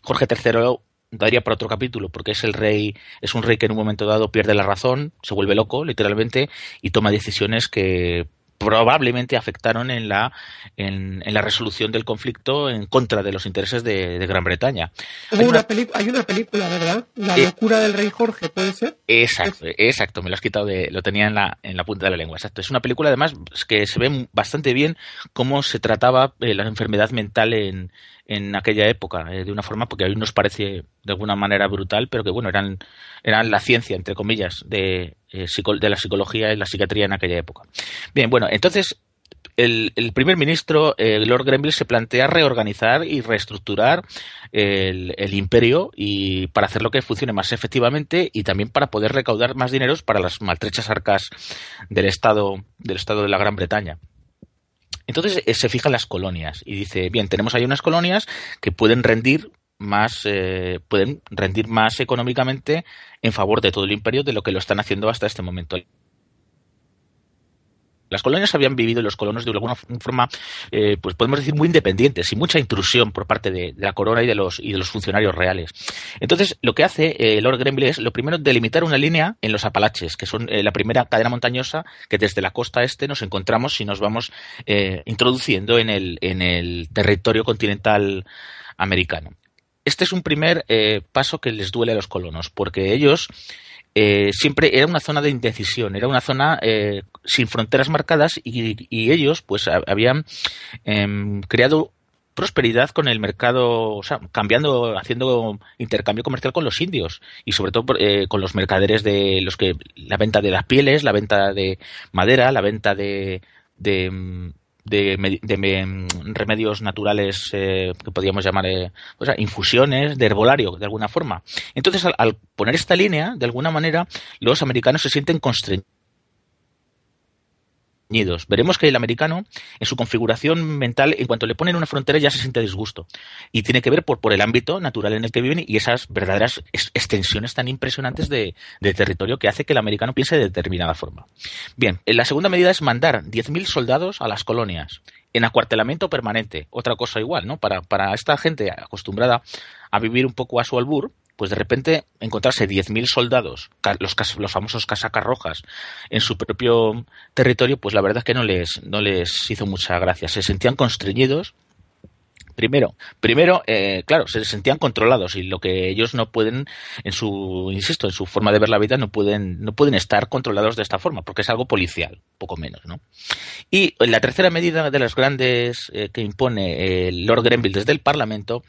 Jorge III daría para otro capítulo, porque es el rey, es un rey que en un momento dado pierde la razón, se vuelve loco, literalmente, y toma decisiones que probablemente afectaron en la, en, la resolución del conflicto en contra de los intereses de, Gran Bretaña. Hay una, película, ¿verdad? La eh, locura del rey Jorge, ¿puede ser? Exacto, exacto, me lo has quitado de, lo tenía en la, en la punta de la lengua, exacto. Es una película además que se ve bastante bien cómo se trataba eh, la enfermedad mental en, en aquella época, eh, de una forma porque hoy nos parece de alguna manera brutal, pero que bueno, eran, eran la ciencia, entre comillas, de, eh, de la psicología y la psiquiatría en aquella época. Bien, bueno, entonces el, primer ministro, eh, Lord Grenville, se plantea reorganizar y reestructurar el, el, imperio y para hacerlo que funcione más efectivamente y también para poder recaudar más dineros para las maltrechas arcas del Estado, del Estado de la Gran Bretaña. Entonces eh, se fijan las colonias y dice, bien, tenemos ahí unas colonias que pueden rendir más eh, pueden rendir más económicamente en favor de todo el imperio de lo que lo están haciendo hasta este momento. Las colonias habían vivido los colonos de alguna forma, eh, pues podemos decir, muy independientes, y mucha intrusión por parte de, la corona y de los y de los funcionarios reales. Entonces, lo que hace eh, Lord Grenville es, lo primero, delimitar una línea en los Apalaches, que son eh, la primera cadena montañosa que desde la costa este nos encontramos si nos vamos introduciendo en el, en el territorio continental americano. Este es un primer paso que les duele a los colonos, porque ellos eh, siempre era una zona de indecisión, era una zona eh, sin fronteras marcadas y, ellos pues habían em, creado prosperidad con el mercado, o sea, cambiando, haciendo intercambio comercial con los indios y sobre todo eh, con los mercaderes de los que la venta de las pieles, la venta de madera, la venta de, de de, remedios naturales eh, que podríamos llamar eh, infusiones de herbolario de alguna forma. Entonces, al, poner esta línea, de alguna manera, los americanos se sienten constreñidos Veremos que el americano, en su configuración mental, en cuanto le ponen una frontera ya se siente disgusto. Y tiene que ver por, por el ámbito natural en el que viven y esas verdaderas extensiones tan impresionantes de, de territorio que hace que el americano piense de determinada forma. Bien, la segunda medida es mandar 10.000 soldados a las colonias en acuartelamiento permanente. Otra cosa igual, ¿no? Para, para esta gente acostumbrada a vivir un poco a su albur, pues de repente encontrarse 10.000 soldados, los, los famosos casacas rojas, en su propio territorio, pues la verdad es que no les, no les hizo mucha gracia. Se sentían constreñidos Primero, primero, eh, claro, se sentían controlados y lo que ellos no pueden, en su, insisto, en su forma de ver la vida, no pueden, no pueden estar controlados de esta forma, porque es algo policial, poco menos, ¿no? Y la tercera medida de las grandes eh, que impone el Lord Grenville desde el Parlamento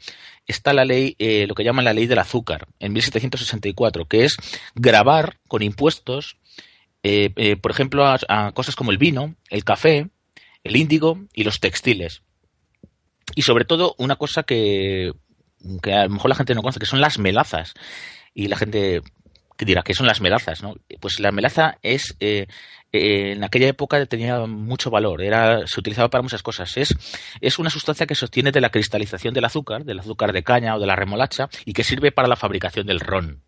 está la ley, eh, lo que llaman la ley del azúcar, en 1764, que es grabar con impuestos, por ejemplo, a cosas como el vino, el café, el índigo y los textiles y sobre todo, una cosa que, que a lo mejor la gente no conoce, que son las melazas. Y la gente dirá, ¿qué son las melazas? ¿no? Pues la melaza es, eh, eh, en aquella época tenía mucho valor, era, se utilizaba para muchas cosas. Es, es una sustancia que sostiene de la cristalización del azúcar, del azúcar de caña o de la remolacha, y que sirve para la fabricación del ron.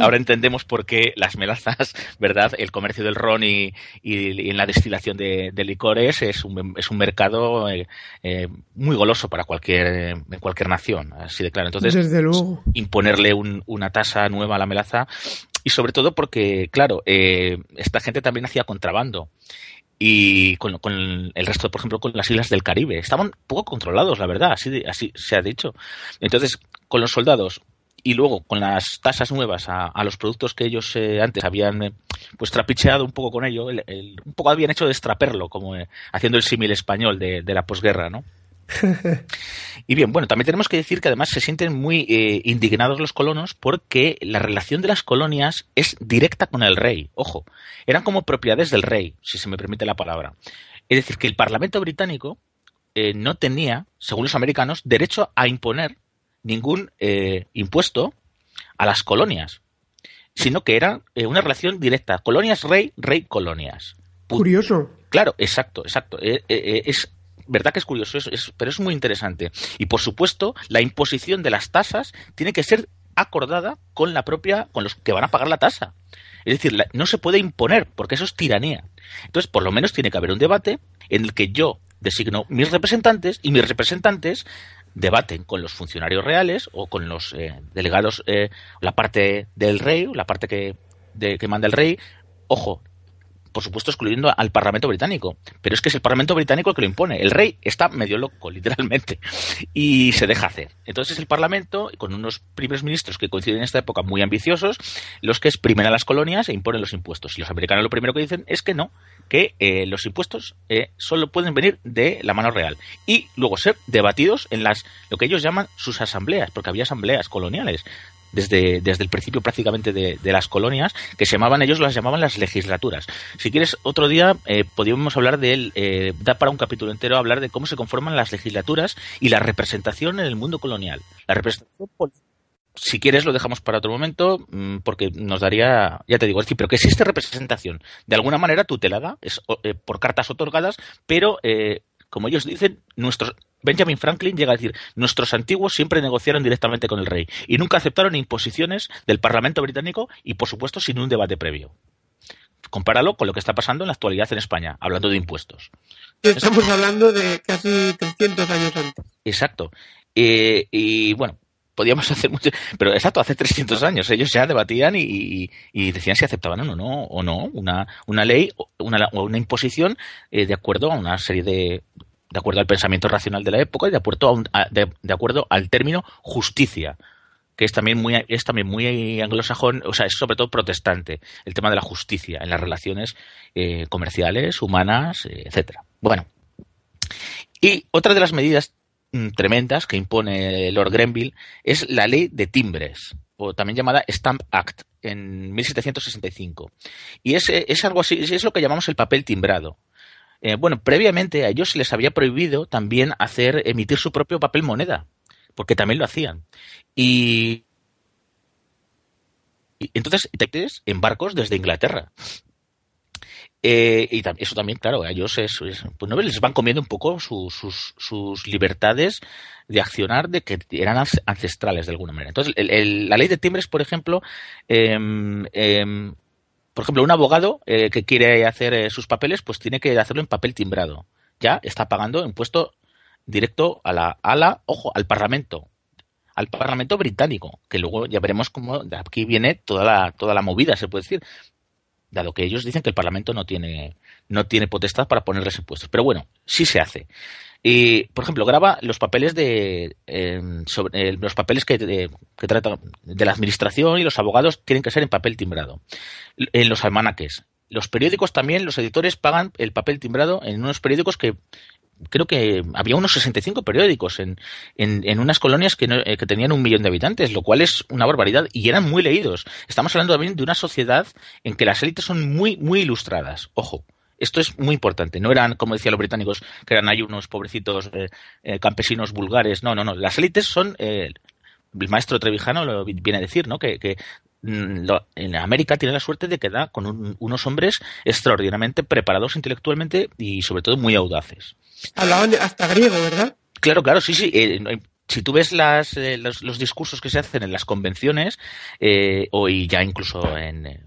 Ahora entendemos por qué las melazas, ¿verdad? El comercio del ron y, y, en la destilación de, licores es un, es un mercado eh, eh, muy goloso para cualquier, cualquier nación, así de claro. Entonces, imponerle una tasa nueva a la melaza y sobre todo porque, claro, eh, esta gente también hacía contrabando y con, con, el resto, por ejemplo, con las islas del Caribe. Estaban poco controlados, la verdad, así, así se ha dicho. Entonces, con los soldados y luego con las tasas nuevas a, los productos que ellos eh, antes habían eh, pues trapicheado un poco con ello, un poco habían hecho de extraperlo, como eh, haciendo el símil español de, la posguerra, ¿no? y bien, bueno, también tenemos que decir que además se sienten muy indignados los colonos porque la relación de las colonias es directa con el rey. Ojo, eran como propiedades del rey, si se me permite la palabra. Es decir, que el Parlamento británico no tenía, según los americanos, derecho a imponer ningún eh, impuesto a las colonias, sino que era eh, una relación directa. Colonias rey, rey colonias. Curioso. Claro, exacto, exacto. Eh, es verdad que es curioso, pero es muy interesante. Y por supuesto, la imposición de las tasas tiene que ser acordada con la propia, con los que van a pagar la tasa. Es decir, no se puede imponer, porque eso es tiranía. Entonces, por lo menos tiene que haber un debate en el que yo designo mis representantes y mis representantes debaten con los funcionarios reales o con los eh, delegados, eh, la parte del rey, la parte que, que manda el rey. Ojo, por supuesto excluyendo al Parlamento británico, pero es que es el Parlamento británico el que lo impone. El rey está medio loco, literalmente, y se deja hacer. Entonces es el Parlamento, con unos primeros ministros que coinciden en esta época muy ambiciosos, los que exprimen a las colonias e imponen los impuestos. Y los americanos lo primero que dicen es que no, que eh, los impuestos eh, solo pueden venir de la mano real y luego ser debatidos en las lo que ellos llaman sus asambleas, porque había asambleas coloniales desde, desde el principio prácticamente de, las colonias, que se llamaban, ellos las llamaban las legislaturas. Si quieres, otro día eh, podríamos hablar de él, eh, da para un capítulo entero hablar de cómo se conforman las legislaturas y la representación en el mundo colonial. La representación si quieres lo dejamos para otro momento mm, porque nos daría, ya te digo, pero que existe representación de alguna manera tutelada, es eh, por cartas otorgadas, pero eh, como ellos dicen, nuestros Benjamin Franklin llega a decir, nuestros antiguos siempre negociaron directamente con el rey y nunca aceptaron imposiciones del Parlamento británico y, por supuesto, sin un debate previo. Compáralo con lo que está pasando en la actualidad en España, hablando de impuestos. Estamos hablando de casi 300 años antes. Exacto. Eh, y bueno, podíamos hacer mucho, pero exacto, hace 300 años ellos ya debatían y, decían si aceptaban o no, o no una, una ley una, o una imposición eh, de acuerdo a una serie de de acuerdo al pensamiento racional de la época y de acuerdo, de, acuerdo al término justicia que es también muy es también muy anglosajón, o sea, es sobre todo protestante, el tema de la justicia en las relaciones eh, comerciales, humanas, eh, etcétera. Bueno, y otra de las medidas Mm, tremendas que impone Lord Grenville es la ley de timbres, o también llamada Stamp Act, en 1765. Y es, es algo así, es lo que llamamos el papel timbrado. Eh, bueno, previamente a ellos se les había prohibido también hacer, emitir su propio papel moneda, porque también lo hacían. Y, y entonces, en barcos desde Inglaterra. Eh, y eso también, claro, a ellos es, pues no les van comiendo un poco sus, sus, libertades de accionar de que eran ancestrales de alguna manera. Entonces, la ley de timbres, por ejemplo, em, em, por ejemplo, un abogado eh, que quiere hacer eh, sus papeles, pues tiene que hacerlo en papel timbrado. Ya está pagando impuesto directo a la, a ojo, al Parlamento, al Parlamento británico, que luego ya veremos cómo de aquí viene toda la, toda la movida, se puede decir, dado que ellos dicen que el Parlamento no tiene, no tiene potestad para ponerles impuestos. Pero bueno, sí se hace. Y, por ejemplo, graba los papeles de em, eh, los papeles que, que tratan de la administración y los abogados tienen que ser en papel timbrado. En los almanaques. Los periódicos también, los editores pagan el papel timbrado en unos periódicos que creo que había unos 65 periódicos en, en, unas colonias que, eh, que, tenían un millón de habitantes, lo cual es una barbaridad y eran muy leídos. Estamos hablando también de una sociedad en que las élites son muy, muy ilustradas. Ojo. Esto es muy importante. No eran, como decían los británicos, que eran ahí unos pobrecitos eh, eh, campesinos vulgares. No, no, no. Las élites son, el maestro Trevijano lo viene a decir, ¿no? Que, que Mm, en América tiene la suerte de que da con unos hombres extraordinariamente preparados intelectualmente y sobre todo muy audaces. Hablaban hasta griego, ¿verdad? Claro, claro, sí, sí. Eh, si tú ves las, eh, los, discursos que se hacen en las convenciones, eh, o y ya incluso en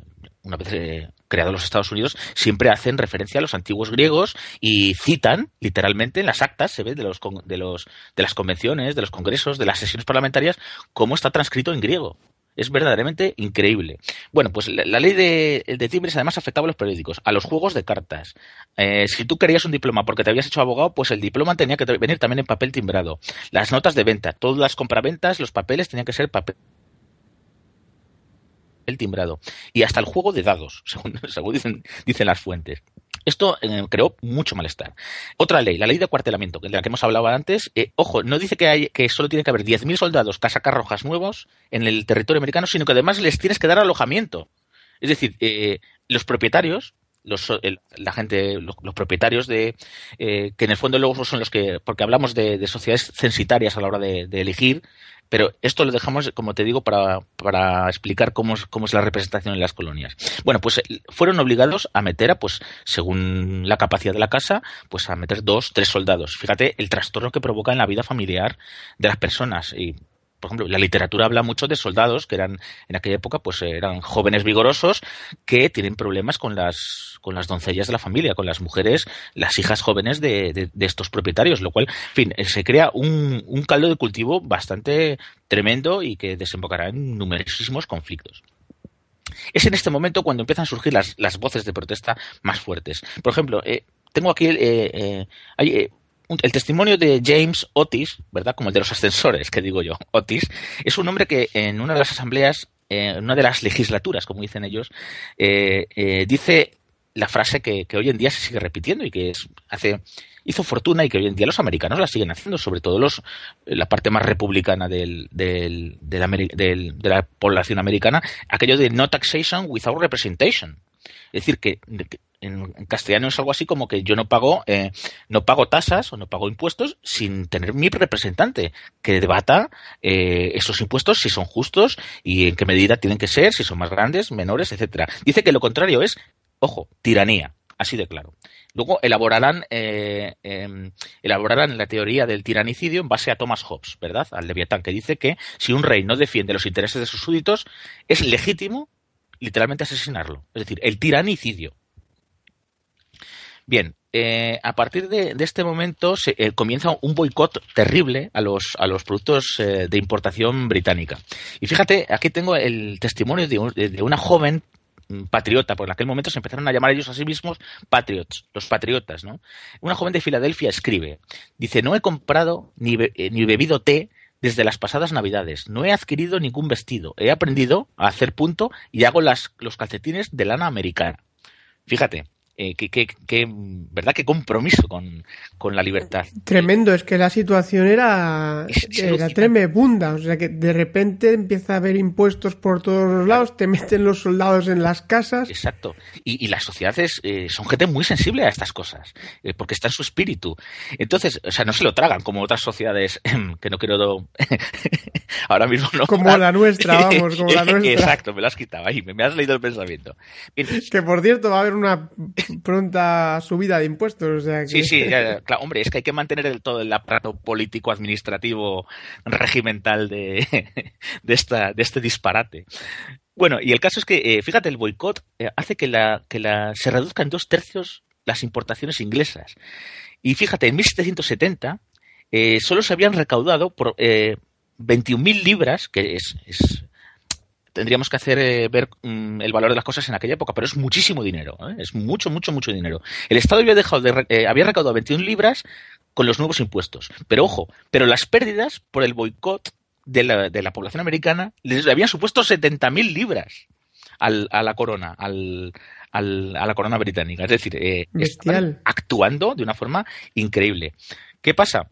una vez creados los Estados Unidos, siempre hacen referencia a los antiguos griegos y citan literalmente en las actas, se ve, de, los, de, los, de las convenciones, de los congresos, de las sesiones parlamentarias, cómo está transcrito en griego. Es verdaderamente increíble. Bueno, pues la, ley de, de, timbres además afectaba a los periódicos, a los juegos de cartas. Eh, si tú querías un diploma porque te habías hecho abogado, pues el diploma tenía que venir también en papel timbrado. Las notas de venta, todas las compraventas, los papeles tenían que ser papel timbrado. Y hasta el juego de dados, según, dicen, dicen las fuentes. Esto eh, creó mucho malestar. Otra ley, la ley de acuartelamiento, de la que hemos hablado antes, eh, ojo, no dice que, hay, que solo tiene que haber 10.000 soldados casacas rojas nuevos en el territorio americano, sino que además les tienes que dar alojamiento. Es decir, eh, los propietarios, los, la gente, los, propietarios de, que en el fondo luego son los que, porque hablamos de, sociedades censitarias a la hora de elegir, pero esto lo dejamos, como te digo, para, para explicar cómo es, cómo es la representación en las colonias. Bueno, pues eh, fueron obligados a meter, a, pues, según la capacidad de la casa, pues a meter dos, tres soldados. Fíjate el trastorno que provoca en la vida familiar de las personas. Y por ejemplo, la literatura habla mucho de soldados que eran en aquella época pues eran jóvenes vigorosos que tienen problemas con las con las doncellas de la familia, con las mujeres, las hijas jóvenes de, estos propietarios, lo cual, en fin, eh, se crea un, un caldo de cultivo bastante tremendo y que desembocará en numerosísimos conflictos. Es en este momento cuando empiezan a surgir las, las voces de protesta más fuertes. Por ejemplo, eh, tengo aquí eh, hay, el testimonio de James Otis, ¿verdad? Como el de los ascensores, que digo yo, Otis, es un hombre que en una de las asambleas, en una de las legislaturas, como dicen ellos, eh, eh, dice la frase que, hoy en día se sigue repitiendo y que hace hizo fortuna y que hoy en día los americanos la siguen haciendo, sobre todo los la parte más republicana del, del, de la población americana, aquello de no taxation without representation. Es decir, que, en, castellano es algo así como que yo no pago, eh, no pago tasas o no pago impuestos sin tener mi representante que debata eh, esos impuestos si son justos y en qué medida tienen que ser, si son más grandes, menores, etcétera. Dice que lo contrario es, ojo, tiranía, así de claro. Luego elaborarán, eh, em, elaborarán la teoría del tiranicidio en base a Thomas Hobbes, ¿verdad? Al Leviatán, que dice que si un rey no defiende los intereses de sus súbditos, es legítimo literalmente asesinarlo. Es decir, el tiranicidio. Bien, eh, a partir de, este momento se, eh, comienza un boicot terrible a los, a los productos eh, de importación británica. Y fíjate, aquí tengo el testimonio de, una joven mm, patriota, por en aquel momento se empezaron a llamar ellos a sí mismos patriots, los patriotas, ¿no? Una joven de Filadelfia escribe, dice, no he comprado ni, ni bebido té desde las pasadas navidades. No he adquirido ningún vestido. He aprendido a hacer punto y hago las, los calcetines de lana americana. Fíjate, eh, qué, verdad qué compromiso con, la libertad. Tremendo, es que la situación era, era tremenda, o sea que de repente empieza a haber impuestos por todos los lados, te meten los soldados en las casas. Exacto, y, las sociedades eh, son gente muy sensible a estas cosas, eh, porque está en su espíritu. Entonces, o sea, no se lo tragan como otras sociedades que no quiero ahora mismo no. Como la nuestra, vamos, como la nuestra. Exacto, me lo has quitado ahí, me, has leído el pensamiento. Que por cierto va a haber una pronta subida de impuestos. O sea que... Sí, sí, ya, claro, hombre, es que hay que mantener el, todo el aparato político, administrativo, regimental de, de, esta, de este disparate. Bueno, y el caso es que, eh, fíjate, el boicot eh, hace que, la, que la, se reduzcan dos tercios las importaciones inglesas. Y fíjate, en 1770 eh, solo se habían recaudado por eh, 21.000 libras, que es, es tendríamos que hacer eh, ver mm, el valor de las cosas en aquella época, pero es muchísimo dinero, ¿eh? es mucho, mucho, mucho dinero. El Estado había dejado de, eh, había recaudado 21 libras con los nuevos impuestos, pero ojo, pero las pérdidas por el boicot de la, de la población americana les habían supuesto 70.000 libras al, a la corona, al, al- a la corona británica, es decir, eh, actuando de una forma increíble. ¿Qué pasa?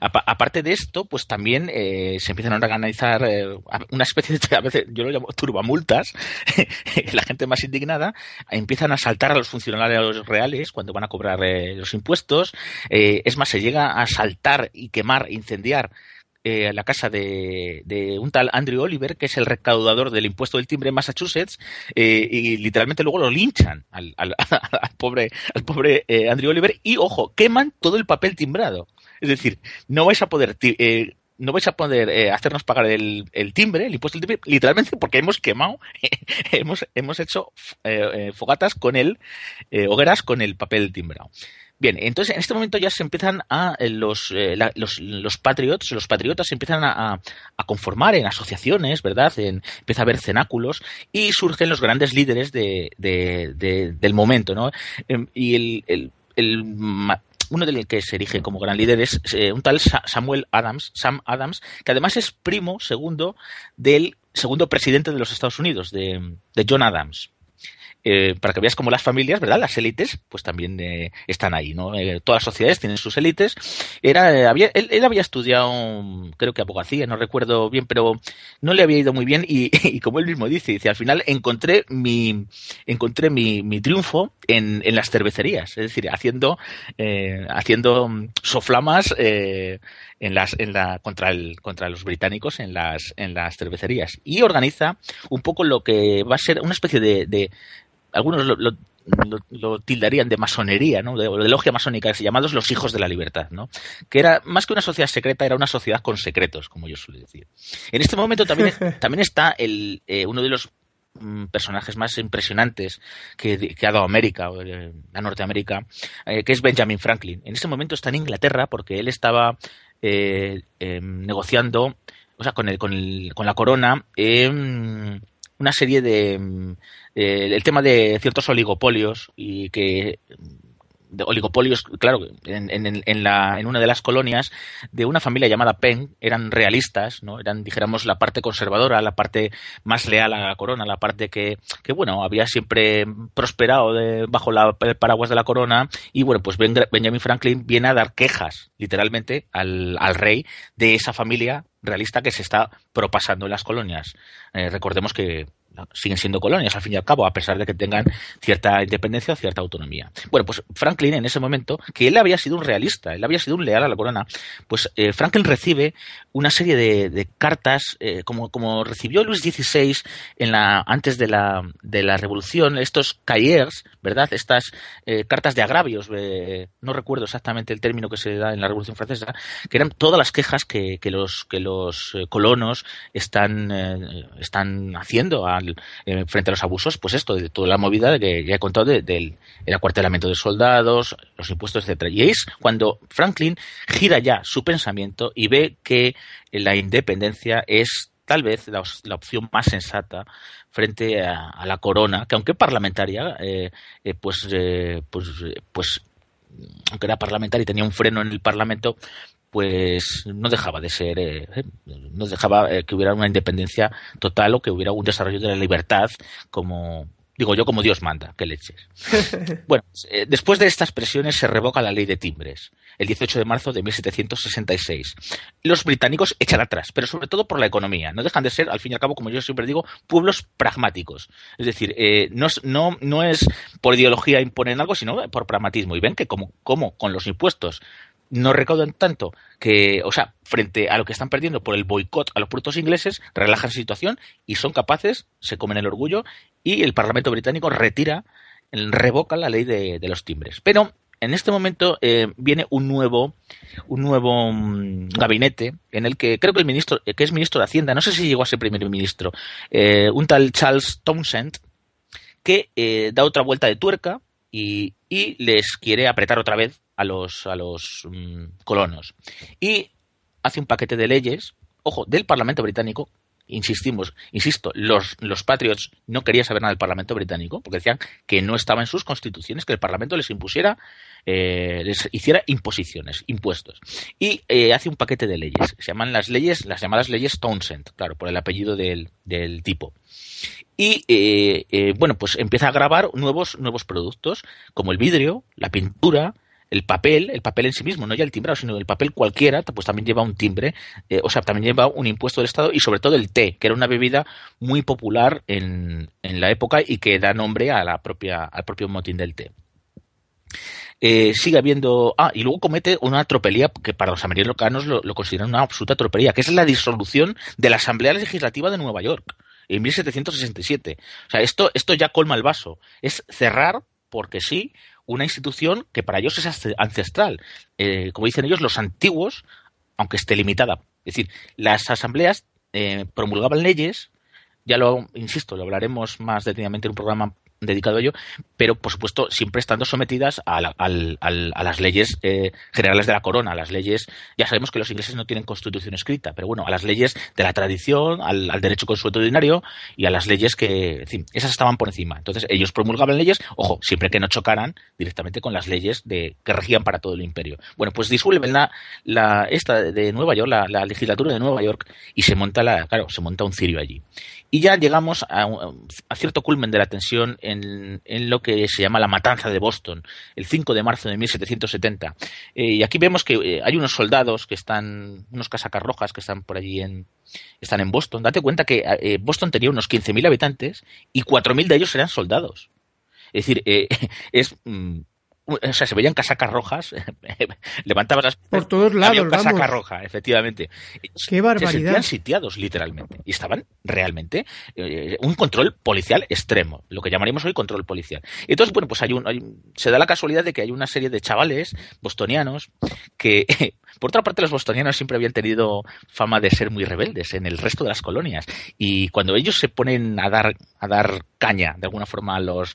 Apa- aparte de esto, pues también eh, se empiezan a organizar eh, una especie de, a veces yo lo llamo turbamultas, la gente más indignada, empiezan a saltar a los funcionarios reales cuando van a cobrar eh, los impuestos, eh, es más, se llega a saltar y quemar, incendiar eh, la casa de, un tal Andrew Oliver, que es el recaudador del impuesto del timbre en Massachusetts, y literalmente luego lo linchan al, al- al pobre, al pobre Andrew Oliver, y ojo, queman todo el papel timbrado. Es decir, no vais a poder eh, no vais a poder eh, hacernos pagar el, el timbre, el impuesto del timbre, literalmente porque hemos quemado, hemos, hemos hecho eh, eh, fogatas con el, eh, hogueras con el papel timbrado. Bien, entonces en este momento ya se empiezan a los, los, los patriots, los patriotas se empiezan a, a- conformar en asociaciones, ¿verdad? Empieza a haber cenáculos y surgen los grandes líderes de, de- de- del momento, ¿no? Em, y el, el- el uno del que se erige como gran líder es eh, un tal Sa- Samuel Adams, Sam Adams, que además es primo segundo del segundo presidente de los Estados Unidos, de John Adams. Eh, para que veas cómo las familias, ¿verdad? Las élites, pues también eh, están ahí, ¿no? Eh, todas las sociedades tienen sus élites. Era, eh, él, había estudiado, creo que abogacía, no recuerdo bien, pero no le había ido muy bien y, como él mismo dice, dice, al final encontré mi, encontré mi, mi triunfo en, en las cervecerías, es decir, haciendo, haciendo soflamas en las, en la, contra, el, contra los británicos en las, en las cervecerías. Y organiza un poco lo que va a ser una especie de algunos lo, lo- lo- lo tildarían de masonería, ¿no? de, de logia masónica, llamados los hijos de la libertad, ¿no? que era más que una sociedad secreta, era una sociedad con secretos, como yo suelo decir. En este momento también, también está el, eh, uno de los mm, personajes más impresionantes que, que ha dado América, eh, a Norteamérica, eh, que es Benjamin Franklin. En este momento está en Inglaterra porque él estaba eh, eh, negociando, o sea, con, el, con, el- con la corona, em, una serie de mm, eh, el tema de ciertos oligopolios y que de oligopolios, claro, en, en, en, la, en una de las colonias de una familia llamada Penn, eran realistas, ¿no? Eran, dijéramos, la parte conservadora, la parte más leal a la corona, la parte que, que bueno, había siempre prosperado bajo la, el paraguas de la corona. Y bueno, pues Ben- Benjamin Franklin viene a dar quejas, literalmente, al, al rey de esa familia realista que se está propasando en las colonias. Eh, recordemos que siguen siendo colonias al fin y al cabo, a pesar de que tengan cierta independencia o cierta autonomía. Bueno, pues Franklin en ese momento, que él había sido un realista, él había sido un leal a la corona, pues eh, Franklin recibe una serie de, cartas, eh, como, como recibió Luis XVI en la, antes de la, de la revolución, estos cahiers, ¿verdad? Estas eh, cartas de agravios, no recuerdo exactamente el término que se da en la revolución francesa, que eran todas las quejas que, que los, que los colonos están, están haciendo eh, frente a los abusos, pues esto, de toda la movida que ya he contado de- del el acuartelamiento de soldados, los impuestos, etcétera. Y es cuando Franklin gira ya su pensamiento y ve que la independencia es tal vez la, opción más sensata frente a, la corona, que aunque parlamentaria, eh, eh, pues, pues, pues aunque era parlamentaria y tenía un freno en el Parlamento, pues no dejaba de ser, eh, eh, no dejaba eh, que hubiera una independencia total o que hubiera un desarrollo de la libertad como, digo yo, como Dios manda, que leches. Bueno, después de estas presiones se revoca la ley de timbres, el 18 de marzo de 1766. Los británicos echan atrás, pero sobre todo por la economía. No dejan de ser, al fin y al cabo, como yo siempre digo, pueblos pragmáticos. Es decir, eh, no, es, no, no es por ideología imponer algo, sino por pragmatismo. Y ven que como, como con los impuestos no recaudan tanto que, o sea, frente a lo que están perdiendo por el boicot a los productos ingleses, relajan la situación y son capaces, se comen el orgullo y el Parlamento británico retira revoca la ley de, los timbres. Pero en este momento eh, viene un nuevo, un nuevo mm, gabinete en el que creo que el ministro, que es ministro de Hacienda, no sé si llegó a ser primer ministro, eh, un tal Charles Townsend, que eh, da otra vuelta de tuerca y, les quiere apretar otra vez a los, a los mm, colonos. Y hace un paquete de leyes, ojo, del Parlamento británico, insistimos, insisto, los, los Patriots no querían saber nada del Parlamento británico, porque decían que no estaba en sus constituciones, que el Parlamento les impusiera, eh, les hiciera imposiciones, impuestos. Y eh, hace un paquete de leyes, se llaman las leyes, las llamadas leyes Townsend, claro, por el apellido del, del tipo. Y eh, bueno, pues empieza a grabar nuevos, nuevos productos, como el vidrio, la pintura, el papel, el papel en sí mismo, no ya el timbrado, sino el papel cualquiera, pues también lleva un timbre, eh, o sea, también lleva un impuesto del Estado y sobre todo el té, que era una bebida muy popular en, en la época y que da nombre a la propia, al propio motín del té. Eh, sigue habiendo. Ah, y luego comete una tropelía que para los americanos lo, lo, consideran una absoluta tropelía, que es la disolución de la Asamblea Legislativa de Nueva York en 1767. O sea, esto, esto ya colma el vaso. Es cerrar, porque sí, una institución que para ellos es ancestral. Eh, como dicen ellos, los antiguos, aunque esté limitada. Es decir, las asambleas eh, promulgaban leyes, ya lo, insisto, lo hablaremos más detenidamente en un programa dedicado a ello, pero por supuesto siempre estando sometidas a, las leyes eh, generales de la corona, a las leyes, ya sabemos que los ingleses no tienen constitución escrita, pero bueno, a las leyes de la tradición, al, derecho consuetudinario y a las leyes que, en fin, esas estaban por encima. Entonces ellos promulgaban leyes, ojo, siempre que no chocaran directamente con las leyes de, que regían para todo el imperio. Bueno, pues disuelven la, la esta de Nueva York, la, la legislatura de Nueva York, y se monta la, claro, se monta un cirio allí. Y ya llegamos a, cierto culmen de la tensión en, lo que se llama la matanza de Boston, el 5 de marzo de 1770. Eh, y aquí vemos que eh, hay unos soldados que están, unos casacas rojas que están por allí en, están en Boston. Date cuenta que eh, Boston tenía unos 15.000 habitantes y 4.000 de ellos eran soldados. Es decir, es mm, o sea, se veían casacas rojas, levantabas las... Por todos lados, había casaca roja, efectivamente. ¡Qué barbaridad! Se sentían sitiados, literalmente. Y estaban realmente eh, un control policial extremo, lo que llamaríamos hoy control policial. Entonces, bueno, pues hay un, se da la casualidad de que hay una serie de chavales bostonianos que, por otra parte, los bostonianos siempre habían tenido fama de ser muy rebeldes en el resto de las colonias. Y cuando ellos se ponen a dar, a dar caña, de alguna forma, a los,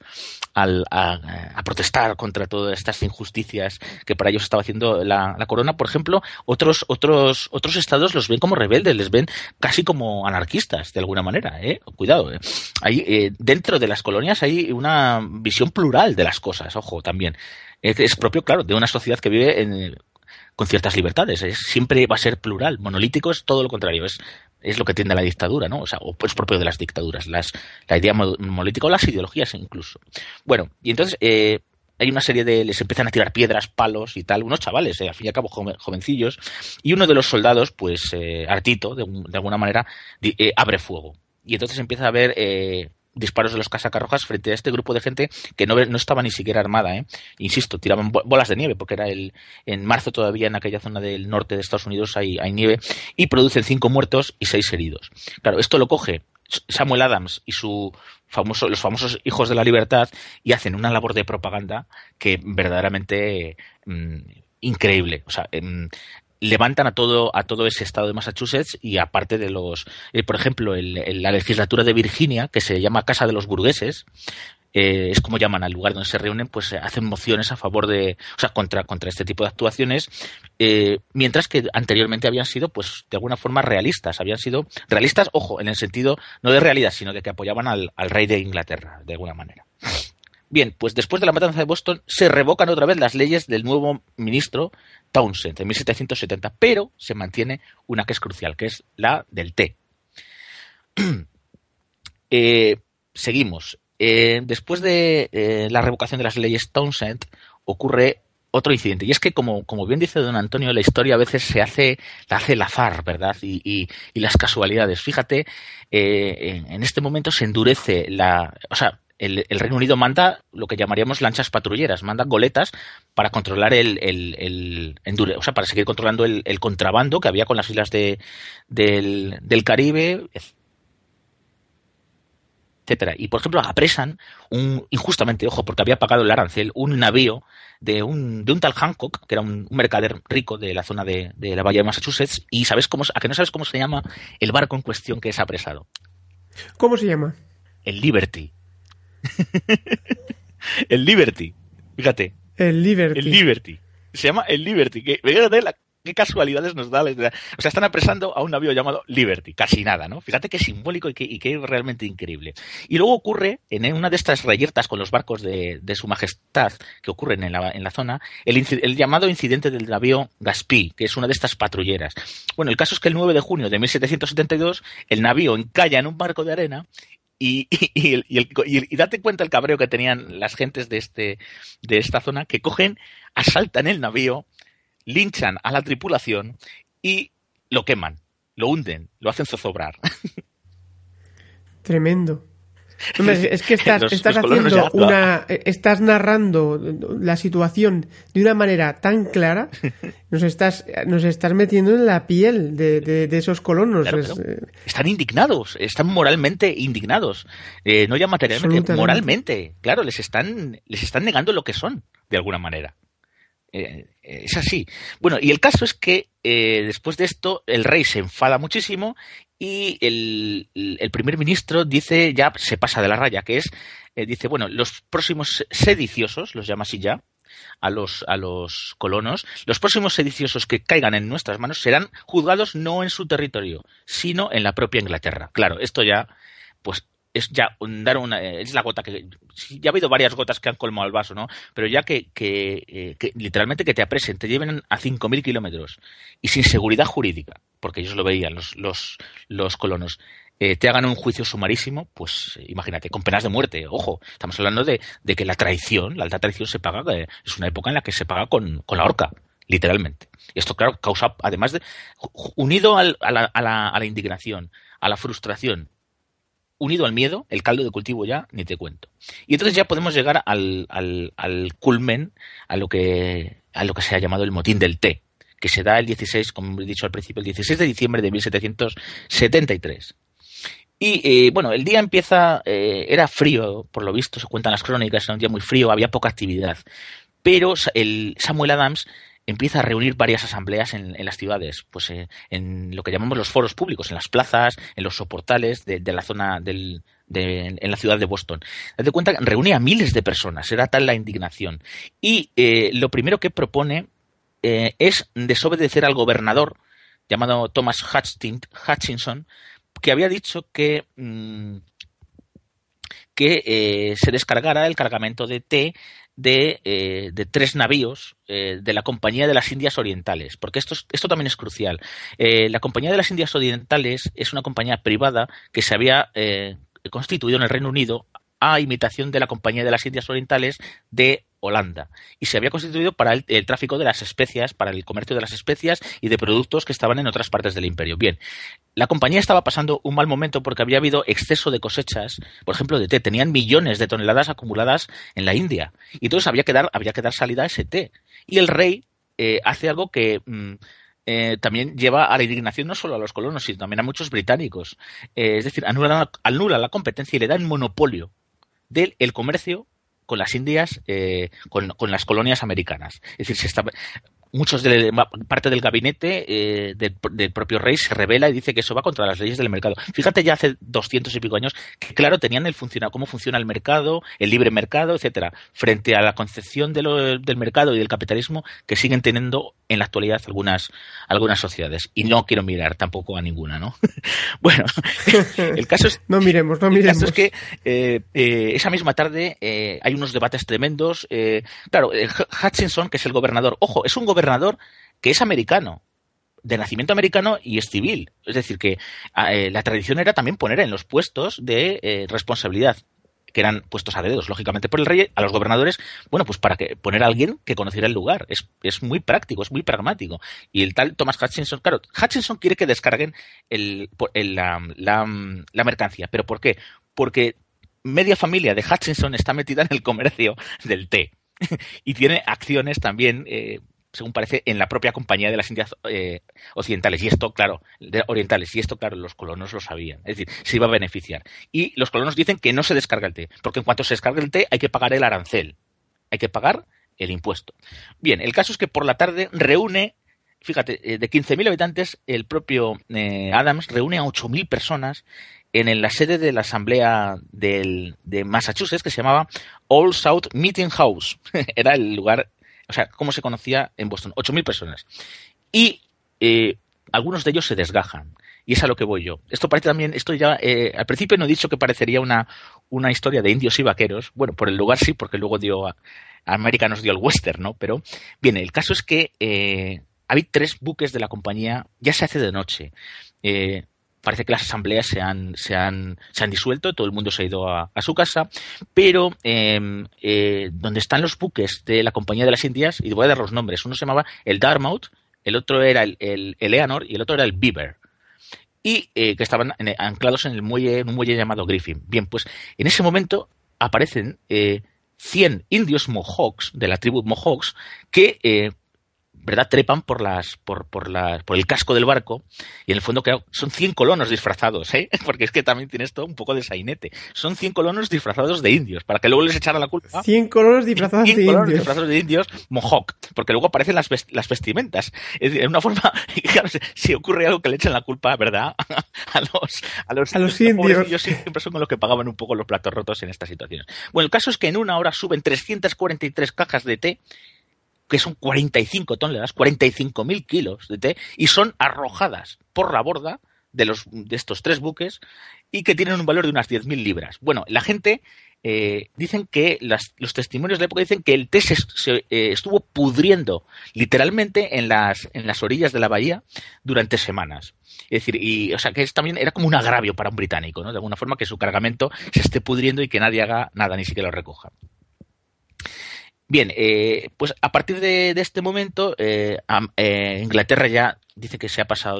a protestar contra todas estas injusticias que para ellos estaba haciendo la, corona, por ejemplo, otros, otros, otros estados los ven como rebeldes, les ven casi como anarquistas, de alguna manera. ¿eh? Cuidado. ¿eh? eh dentro de las colonias hay una visión plural de las cosas, ojo, también. Es, propio, claro, de una sociedad que vive en, con ciertas libertades. siempre va a ser plural. Monolítico es todo lo contrario. Es, es lo que tiende a la dictadura, ¿no? O sea, o es propio de las dictaduras, las, la idea monolítica o las ideologías incluso. Bueno, y entonces, eh, hay una serie de, les empiezan a tirar piedras, palos y tal, unos chavales, eh, al fin y al cabo jovencillos, y uno de los soldados, pues eh, Artito, de, alguna manera, eh, abre fuego. Y entonces empieza a haber disparos de los casacarrojas frente a este grupo de gente que no, no estaba ni siquiera armada, ¿eh? Insisto, tiraban bolas de nieve, porque era el, en marzo todavía en aquella zona del norte de Estados Unidos hay, hay nieve, y producen cinco muertos y seis heridos. Claro, esto lo coge Samuel Adams y su los famosos hijos de la libertad y hacen una labor de propaganda que verdaderamente mm, increíble. O sea, levantan a todo a todo ese estado de Massachusetts y aparte de los eh, por ejemplo la legislatura de Virginia que se llama Casa de los Burgueses eh, es como llaman al lugar donde se reúnen, pues eh, hacen mociones a favor de, o sea, contra, contra este tipo de actuaciones, eh, mientras que anteriormente habían sido, pues, de alguna forma realistas, habían sido realistas, ojo, en el sentido no de realidad, sino de que apoyaban al, rey de Inglaterra, de alguna manera. Bien, pues después de la matanza de Boston se revocan otra vez las leyes del nuevo ministro Townsend en 1770, pero se mantiene una que es crucial, que es la del té. seguimos. Eh, después de eh, la revocación de las leyes Townsend, ocurre otro incidente. Y es que, como, como bien dice don Antonio, la historia a veces se hace, la hace el azar, ¿verdad? Y, y, las casualidades. Fíjate, eh, en, este momento se endurece la. O sea, el, Reino Unido manda lo que llamaríamos lanchas patrulleras, manda goletas para controlar el, el, o sea, para seguir controlando el, contrabando que había con las islas de, del, del Caribe, etcétera. Y por ejemplo, apresan un, injustamente, ojo, porque había pagado el arancel, un navío de un, de un tal Hancock, que era un, mercader rico de la zona de, de, la bahía de Massachusetts, y sabes cómo, a que no sabes cómo se llama el barco en cuestión que es apresado. ¿Cómo se llama? El Liberty. el Liberty. Fíjate. El Liberty. El Liberty. Se llama el Liberty. Que, fíjate la, qué casualidades nos da. O sea, están apresando a un navío llamado Liberty. Casi nada, ¿no? Fíjate qué simbólico y qué, y qué realmente increíble. Y luego ocurre, en una de estas reyertas con los barcos de, de su majestad que ocurren en la, en la zona, el, el, llamado incidente del navío Gaspí, que es una de estas patrulleras. Bueno, el caso es que el 9 de junio de 1772, el navío encalla en un barco de arena y, y, y, y, date cuenta el cabreo que tenían las gentes de, este, de esta zona, que cogen, asaltan el navío, linchan a la tripulación y lo queman, lo hunden, lo hacen zozobrar. Tremendo. Es que estás, los, estás los haciendo una. Estás narrando la situación de una manera tan clara. Nos estás, nos estás metiendo en la piel de, de, de esos colonos. Claro, es, claro. Están indignados, están moralmente indignados. Eh, no ya materialmente, moralmente. Claro, les están, les están negando lo que son, de alguna manera. Eh, es así. Bueno, y el caso es que eh, después de esto el rey se enfada muchísimo y el, primer ministro dice, ya se pasa de la raya, que es, eh, dice, bueno, los próximos sediciosos, los llama así ya, a los, a los colonos, los próximos sediciosos que caigan en nuestras manos serán juzgados no en su territorio, sino en la propia Inglaterra. Claro, esto ya, pues es ya dar una es la gota que ya ha habido varias gotas que han colmado el vaso no pero ya que, que, eh, literalmente que te apresen te lleven a 5.000 kilómetros y sin seguridad jurídica porque ellos lo veían los los, los colonos eh, te hagan un juicio sumarísimo, pues imagínate, con penas de muerte. Ojo, estamos hablando de, de que la traición, la alta traición se paga, eh, es una época en la que se paga con, con la horca, literalmente. Y esto, claro, causa, además de, unido a, la, a, la, a la indignación, a la frustración unido al miedo, el caldo de cultivo ya, ni te cuento. Y entonces ya podemos llegar al, al, al culmen, a lo, que, a lo que se ha llamado el motín del té, que se da el 16, como he dicho al principio, el 16 de diciembre de 1773. Y eh, bueno, el día empieza, eh, era frío, por lo visto, se cuentan las crónicas, era un día muy frío, había poca actividad. Pero el Samuel Adams empieza a reunir varias asambleas en, las ciudades, pues eh, en lo que llamamos los foros públicos, en las plazas, en los soportales de, la zona de, en la ciudad de Boston. Date cuenta que reunía a miles de personas, era tal la indignación. Y eh, lo primero que propone eh, es desobedecer al gobernador llamado Thomas Hutchinson, que había dicho que mmm, que se descargara el cargamento de té de, eh, de tres navíos eh, de la Compañía de las Indias Orientales, porque esto, esto también es crucial. Eh, la Compañía de las Indias Orientales es una compañía privada que se había constituido en el Reino Unido a imitación de la Compañía de las Indias Orientales de Holanda y se había constituido para el, tráfico de las especias, para el comercio de las especias y de productos que estaban en otras partes del imperio. Bien, la compañía estaba pasando un mal momento porque había habido exceso de cosechas, por ejemplo, de té. Tenían millones de toneladas acumuladas en la India y entonces había que dar, había que dar salida a ese té. Y el rey eh, hace algo que mmm, eh, también lleva a la indignación no solo a los colonos, sino también a muchos británicos. Eh, es decir, anula, la competencia y le da el monopolio del el comercio con las Indias, eh, con, con, las colonias americanas. Es decir, se está, muchos de parte del gabinete eh, del, del, propio rey se revela y dice que eso va contra las leyes del mercado. Fíjate ya hace doscientos y pico años que claro tenían el funciona, cómo funciona el mercado, el libre mercado, etcétera, frente a la concepción de lo, del mercado y del capitalismo que siguen teniendo en la actualidad algunas algunas sociedades y no quiero mirar tampoco a ninguna, ¿no? bueno, el caso es no miremos, no miremos. El caso es que eh, eh, esa misma tarde hay unos debates tremendos. claro, Hutchinson que es el gobernador, ojo, es un gobernador gobernador que es americano, de nacimiento americano y es civil. Es decir, que eh, la tradición era también poner en los puestos de eh, responsabilidad que eran puestos a dedos, lógicamente, por el rey, a los gobernadores, bueno, pues para que poner a alguien que conociera el lugar. Es, es muy práctico, es muy pragmático. Y el tal Thomas Hutchinson, claro, Hutchinson quiere que descarguen el, la, la mercancía. ¿Pero por qué? Porque media familia de Hutchinson está metida en el comercio del té. y tiene acciones también eh, según parece, en la propia compañía de las Indias eh, Occidentales. Y esto, claro, orientales. Y esto, claro, los colonos lo sabían. Es decir, se iba a beneficiar. Y los colonos dicen que no se descarga el té, porque en cuanto se descarga el té hay que pagar el arancel. Hay que pagar el impuesto. Bien, el caso es que por la tarde reúne fíjate, eh, de 15.000 habitantes, el propio eh, Adams reúne a 8.000 personas en la sede de la Asamblea de Massachusetts que se llamaba All South Meeting House. Era el lugar, o sea, cómo se conocía en Boston. 8.000 personas. Y eh, algunos de ellos se desgajan. Y es a lo que voy yo. Esto parece también, esto ya, eh, al principio no he dicho que parecería una, una historia de indios y vaqueros. Bueno, por el lugar sí, porque luego dio a, América nos dio el western, ¿no? Pero, bien, el caso es que eh, tres buques de la compañía, ya se hace de noche. Eh, parece que las asambleas se han, se han, se han disuelto, todo el mundo se ha ido a, su casa, pero em, eh, donde están los buques de la Compañía de las Indias, y voy a dar los nombres, uno se llamaba el Dartmouth, el otro era el, el, Eleanor y el otro era el Beaver. Y eh, que estaban anclados en el muelle, en un muelle llamado Griffin. Bien, pues en ese momento aparecen 100 indios Mohawks, de la tribu Mohawks, que ¿verdad? Trepan por las, por, por las, por el casco del barco y en el fondo son 100 colonos disfrazados, ¿eh? Porque es que también tiene esto un poco de sainete. Son 100 colonos disfrazados de indios, para que luego les echaran la culpa. 100 colonos disfrazados 100 de colonos indios. disfrazados de indios mohawk, porque luego aparecen las, las vestimentas. Es decir, en una forma, claro, si ocurre algo que le echen la culpa, ¿verdad? A los, a los, a los indios. Siempre son con los que pagaban un poco los platos rotos en estas situaciones. Bueno, el caso es que en una hora suben 343 cajas de té que son 45 toneladas, 45.000 kilos de té, y son arrojadas por la borda de, los, de estos tres buques y que tienen un valor de unas 10.000 libras. Bueno, la gente eh, dicen que los testimonios de la época dicen que el té se, eh, estuvo pudriendo literalmente en las, en las orillas de la bahía durante semanas. Es decir, y, o sea, que es, también era como un agravio para un británico, ¿no? De alguna forma que su cargamento se esté pudriendo y que nadie haga nada, ni siquiera lo recoja. Bien, eh, pues a partir de, este momento, eh, eh, Inglaterra ya dice que se ha pasado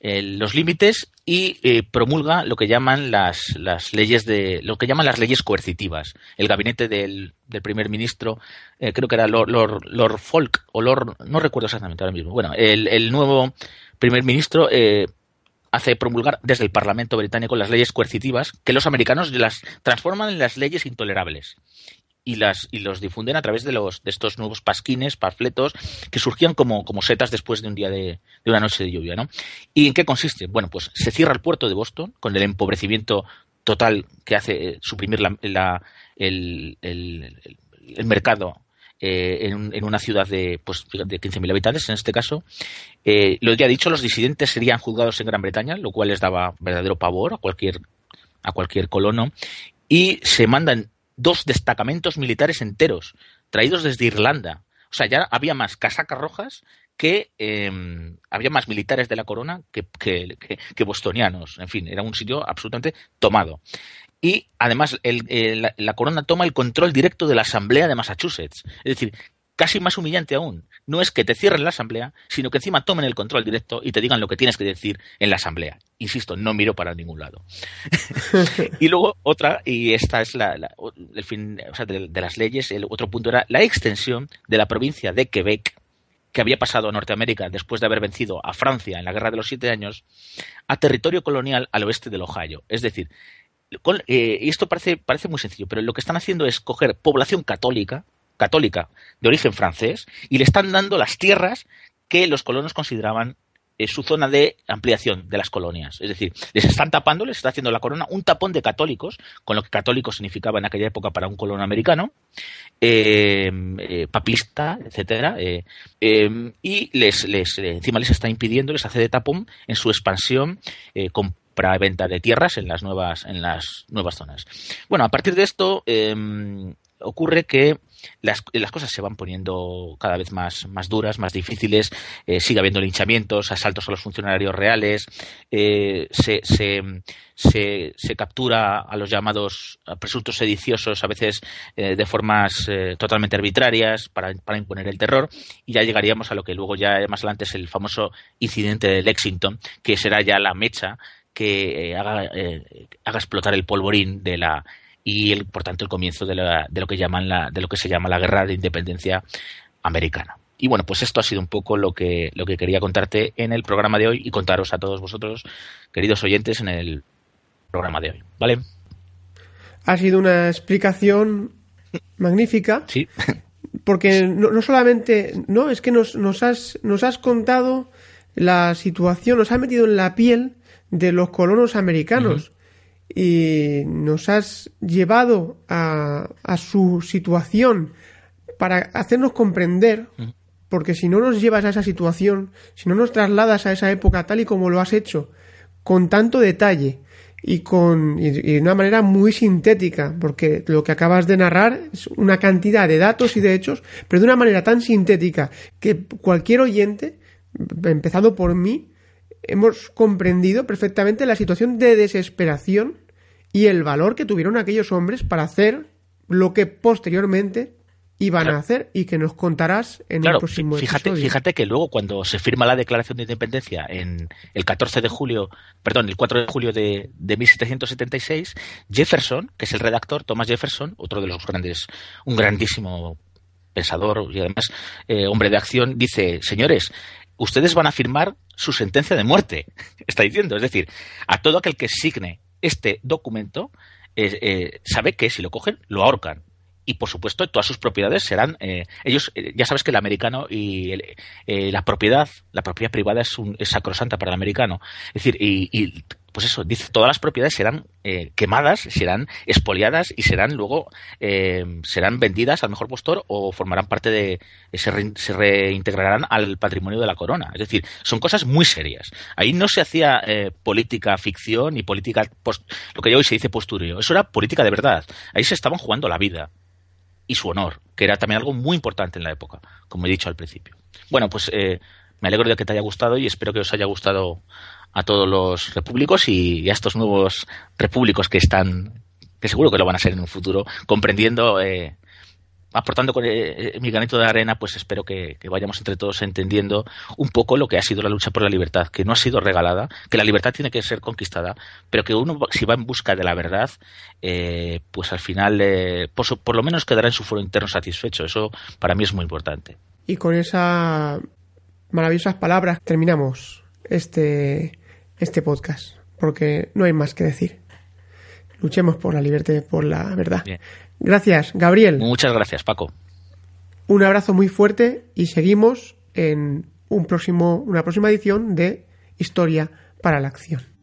los límites y promulga lo que llaman las, leyes de lo que llaman las leyes coercitivas. El gabinete del, primer ministro, creo que era Lord, Lord, Folk o Lord, no recuerdo exactamente ahora mismo. Bueno, el, el nuevo primer ministro hace promulgar desde el Parlamento británico las leyes coercitivas que los americanos las transforman en las leyes intolerables y, las, y los difunden a través de, los, de estos nuevos pasquines, panfletos, que surgían como, como setas después de un día de, de, una noche de lluvia. ¿no? ¿Y en qué consiste? Bueno, pues se cierra el puerto de Boston con el empobrecimiento total que hace eh, suprimir la, el, el, mercado eh, en, en, una ciudad de, pues, de 15.000 habitantes, en este caso. Eh, lo ha dicho, los disidentes serían juzgados en Gran Bretaña, lo cual les daba verdadero pavor a cualquier, a cualquier colono. Y se mandan dos destacamentos militares enteros, traídos desde Irlanda. O sea, ya había más casacas rojas que em, había más militares de la corona que, que, bostonianos. En fin, era un sitio absolutamente tomado. Y además la, corona toma el control directo de la Asamblea de Massachusetts. Es decir, casi más humillante aún, no es que te cierren la asamblea, sino que encima tomen el control directo y te digan lo que tienes que decir en la asamblea. Insisto, no miro para ningún lado. y luego otra, y esta es la, el fin o sea, de, las leyes, el otro punto era la extensión de la provincia de Quebec que había pasado a Norteamérica después de haber vencido a Francia en la Guerra de los Siete Años, a territorio colonial al oeste del Ohio. Es decir, eh, y esto parece, parece muy sencillo, pero lo que están haciendo es coger población católica, católica de origen francés y le están dando las tierras que los colonos consideraban eh, su zona de ampliación de las colonias. Es decir, les están tapando, les está haciendo la corona un tapón de católicos, con lo que católico significaba en aquella época para un colono americano, eh, eh, papista, etcétera, y les, encima les está impidiendo, les hace de tapón en su expansión compra venta de tierras en las nuevas, en las nuevas zonas. Bueno, a partir de esto ocurre que las, las, cosas se van poniendo cada vez más, más duras, más difíciles, eh, sigue habiendo linchamientos, asaltos a los funcionarios reales, eh, se, se, se, captura a los llamados presuntos sediciosos, a veces eh, de formas totalmente arbitrarias para, para, imponer el terror, y ya llegaríamos a lo que luego ya más adelante es el famoso incidente de Lexington, que será ya la mecha que haga, haga explotar el polvorín de la y el, por tanto el comienzo de, la, de, lo que llaman la, de lo que se llama la guerra de independencia americana. Y bueno, pues esto ha sido un poco lo que, lo que quería contarte en el programa de hoy y contaros a todos vosotros, queridos oyentes, en el programa de hoy. ¿Vale? Ha sido una explicación magnífica. Sí. Porque no, no solamente, no, es que nos, nos, has, nos has contado la situación, nos has metido en la piel de los colonos americanos y nos has llevado a, a su situación para hacernos comprender, porque si no nos llevas a esa situación, si no nos trasladas a esa época tal y como lo has hecho, con tanto detalle y con y, y de una manera muy sintética, porque lo que acabas de narrar es una cantidad de datos y de hechos, pero de una manera tan sintética que cualquier oyente, empezando por mí, hemos comprendido perfectamente la situación de desesperación y el valor que tuvieron aquellos hombres para hacer lo que posteriormente iban Claro. a hacer y que nos contarás en Claro, el próximo fíjate, episodio. fíjate que luego cuando se firma la Declaración de Independencia en el 14 de julio, perdón, el 4 de julio de, de 1776, Jefferson, que es el redactor, Thomas Jefferson, otro de los grandes, un grandísimo pensador y además eh, hombre de acción, dice, señores, ustedes van a firmar su sentencia de muerte, está diciendo, es decir, a todo aquel que signe este documento, eh, eh, sabe que si lo cogen, lo ahorcan. Y por supuesto todas sus propiedades serán eh, ellos eh, ya sabes que el americano y el- la propiedad la propiedad privada es, un, es sacrosanta para el americano. Es decir y, y, pues eso dice todas las propiedades serán eh, quemadas serán expoliadas y serán luego eh, serán vendidas al mejor postor o formarán parte de se, rein- se reintegrarán al patrimonio de la corona. Es decir son cosas muy serias. Ahí no se hacía eh, política ficción ni política post- lo que hoy se dice posturio eso era política de verdad. Ahí se estaban jugando la vida y su honor, que era también algo muy importante en la época, como he dicho al principio. Bueno, pues eh, me alegro de que te haya gustado y espero que os haya gustado a todos los repúblicos y, a estos nuevos repúblicos que están, que seguro que lo van a ser en un futuro, comprendiendo, eh, aportando con eh, mi granito de arena, pues espero que, vayamos entre todos entendiendo un poco lo que ha sido la lucha por la libertad, que no ha sido regalada, que la libertad tiene que ser conquistada, pero que uno, si va en busca de la verdad, eh, pues al final, eh, por, por lo menos quedará en su foro interno satisfecho. Eso para mí es muy importante. Y con esas maravillosas palabras terminamos este, este podcast, porque no hay más que decir. Luchemos por la libertad por la verdad. Bien. Gracias, Gabriel. Muchas gracias, Paco. Un abrazo muy fuerte y seguimos en un próximo, una próxima edición de Historia para la Acción.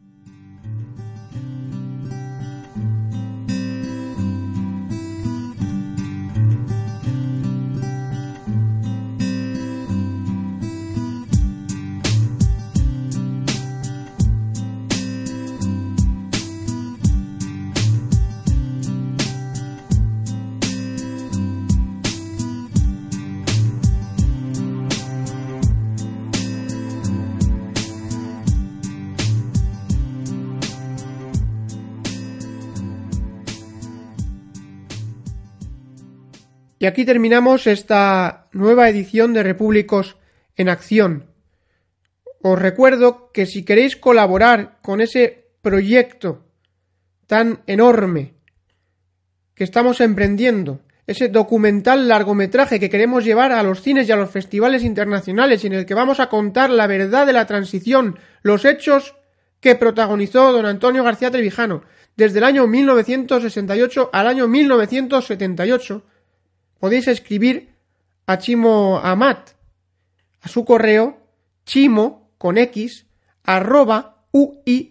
Y aquí terminamos esta nueva edición de Repúblicos en Acción. Os recuerdo que si queréis colaborar con ese proyecto tan enorme que estamos emprendiendo, ese documental largometraje que queremos llevar a los cines y a los festivales internacionales en el que vamos a contar la verdad de la transición, los hechos que protagonizó don Antonio García Trevijano desde el año 1968 al año 1978, podéis escribir a Chimo Amat a su correo chimo con x arroba uiui.es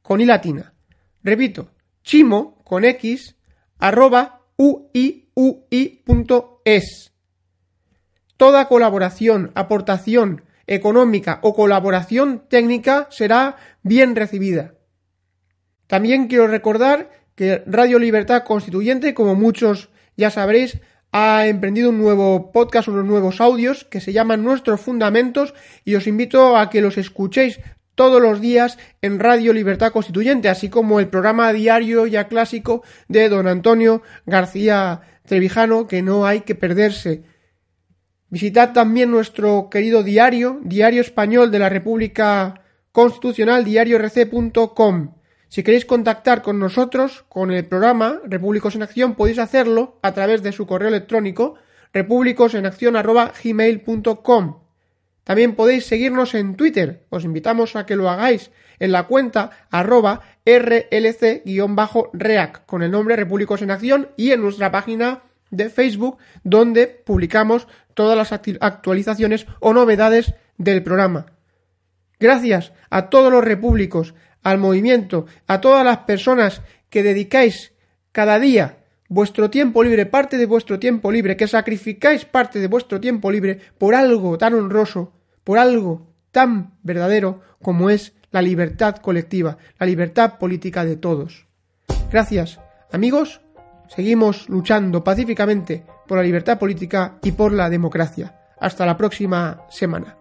con i latina. Repito, chimo con x arroba uiui.es. Toda colaboración, aportación económica o colaboración técnica será bien recibida. También quiero recordar que Radio Libertad Constituyente, como muchos ya sabréis, ha emprendido un nuevo podcast, unos nuevos audios que se llaman Nuestros Fundamentos y os invito a que los escuchéis todos los días en Radio Libertad Constituyente, así como el programa diario ya clásico de don Antonio García Trevijano, que no hay que perderse. Visitad también nuestro querido diario, Diario Español de la República Constitucional, diariorc.com. Si queréis contactar con nosotros, con el programa Repúblicos en Acción, podéis hacerlo a través de su correo electrónico repúblicosenacción.gmail.com. También podéis seguirnos en Twitter, os invitamos a que lo hagáis en la cuenta arroba rlc-reac con el nombre Repúblicos en Acción y en nuestra página de Facebook donde publicamos todas las actualizaciones o novedades del programa. Gracias a todos los repúblicos, al movimiento, a todas las personas que dedicáis cada día vuestro tiempo libre, parte de vuestro tiempo libre, que sacrificáis parte de vuestro tiempo libre por algo tan honroso por algo tan verdadero como es la libertad colectiva, la libertad política de todos. Gracias, amigos. Seguimos luchando pacíficamente por la libertad política y por la democracia. Hasta la próxima semana.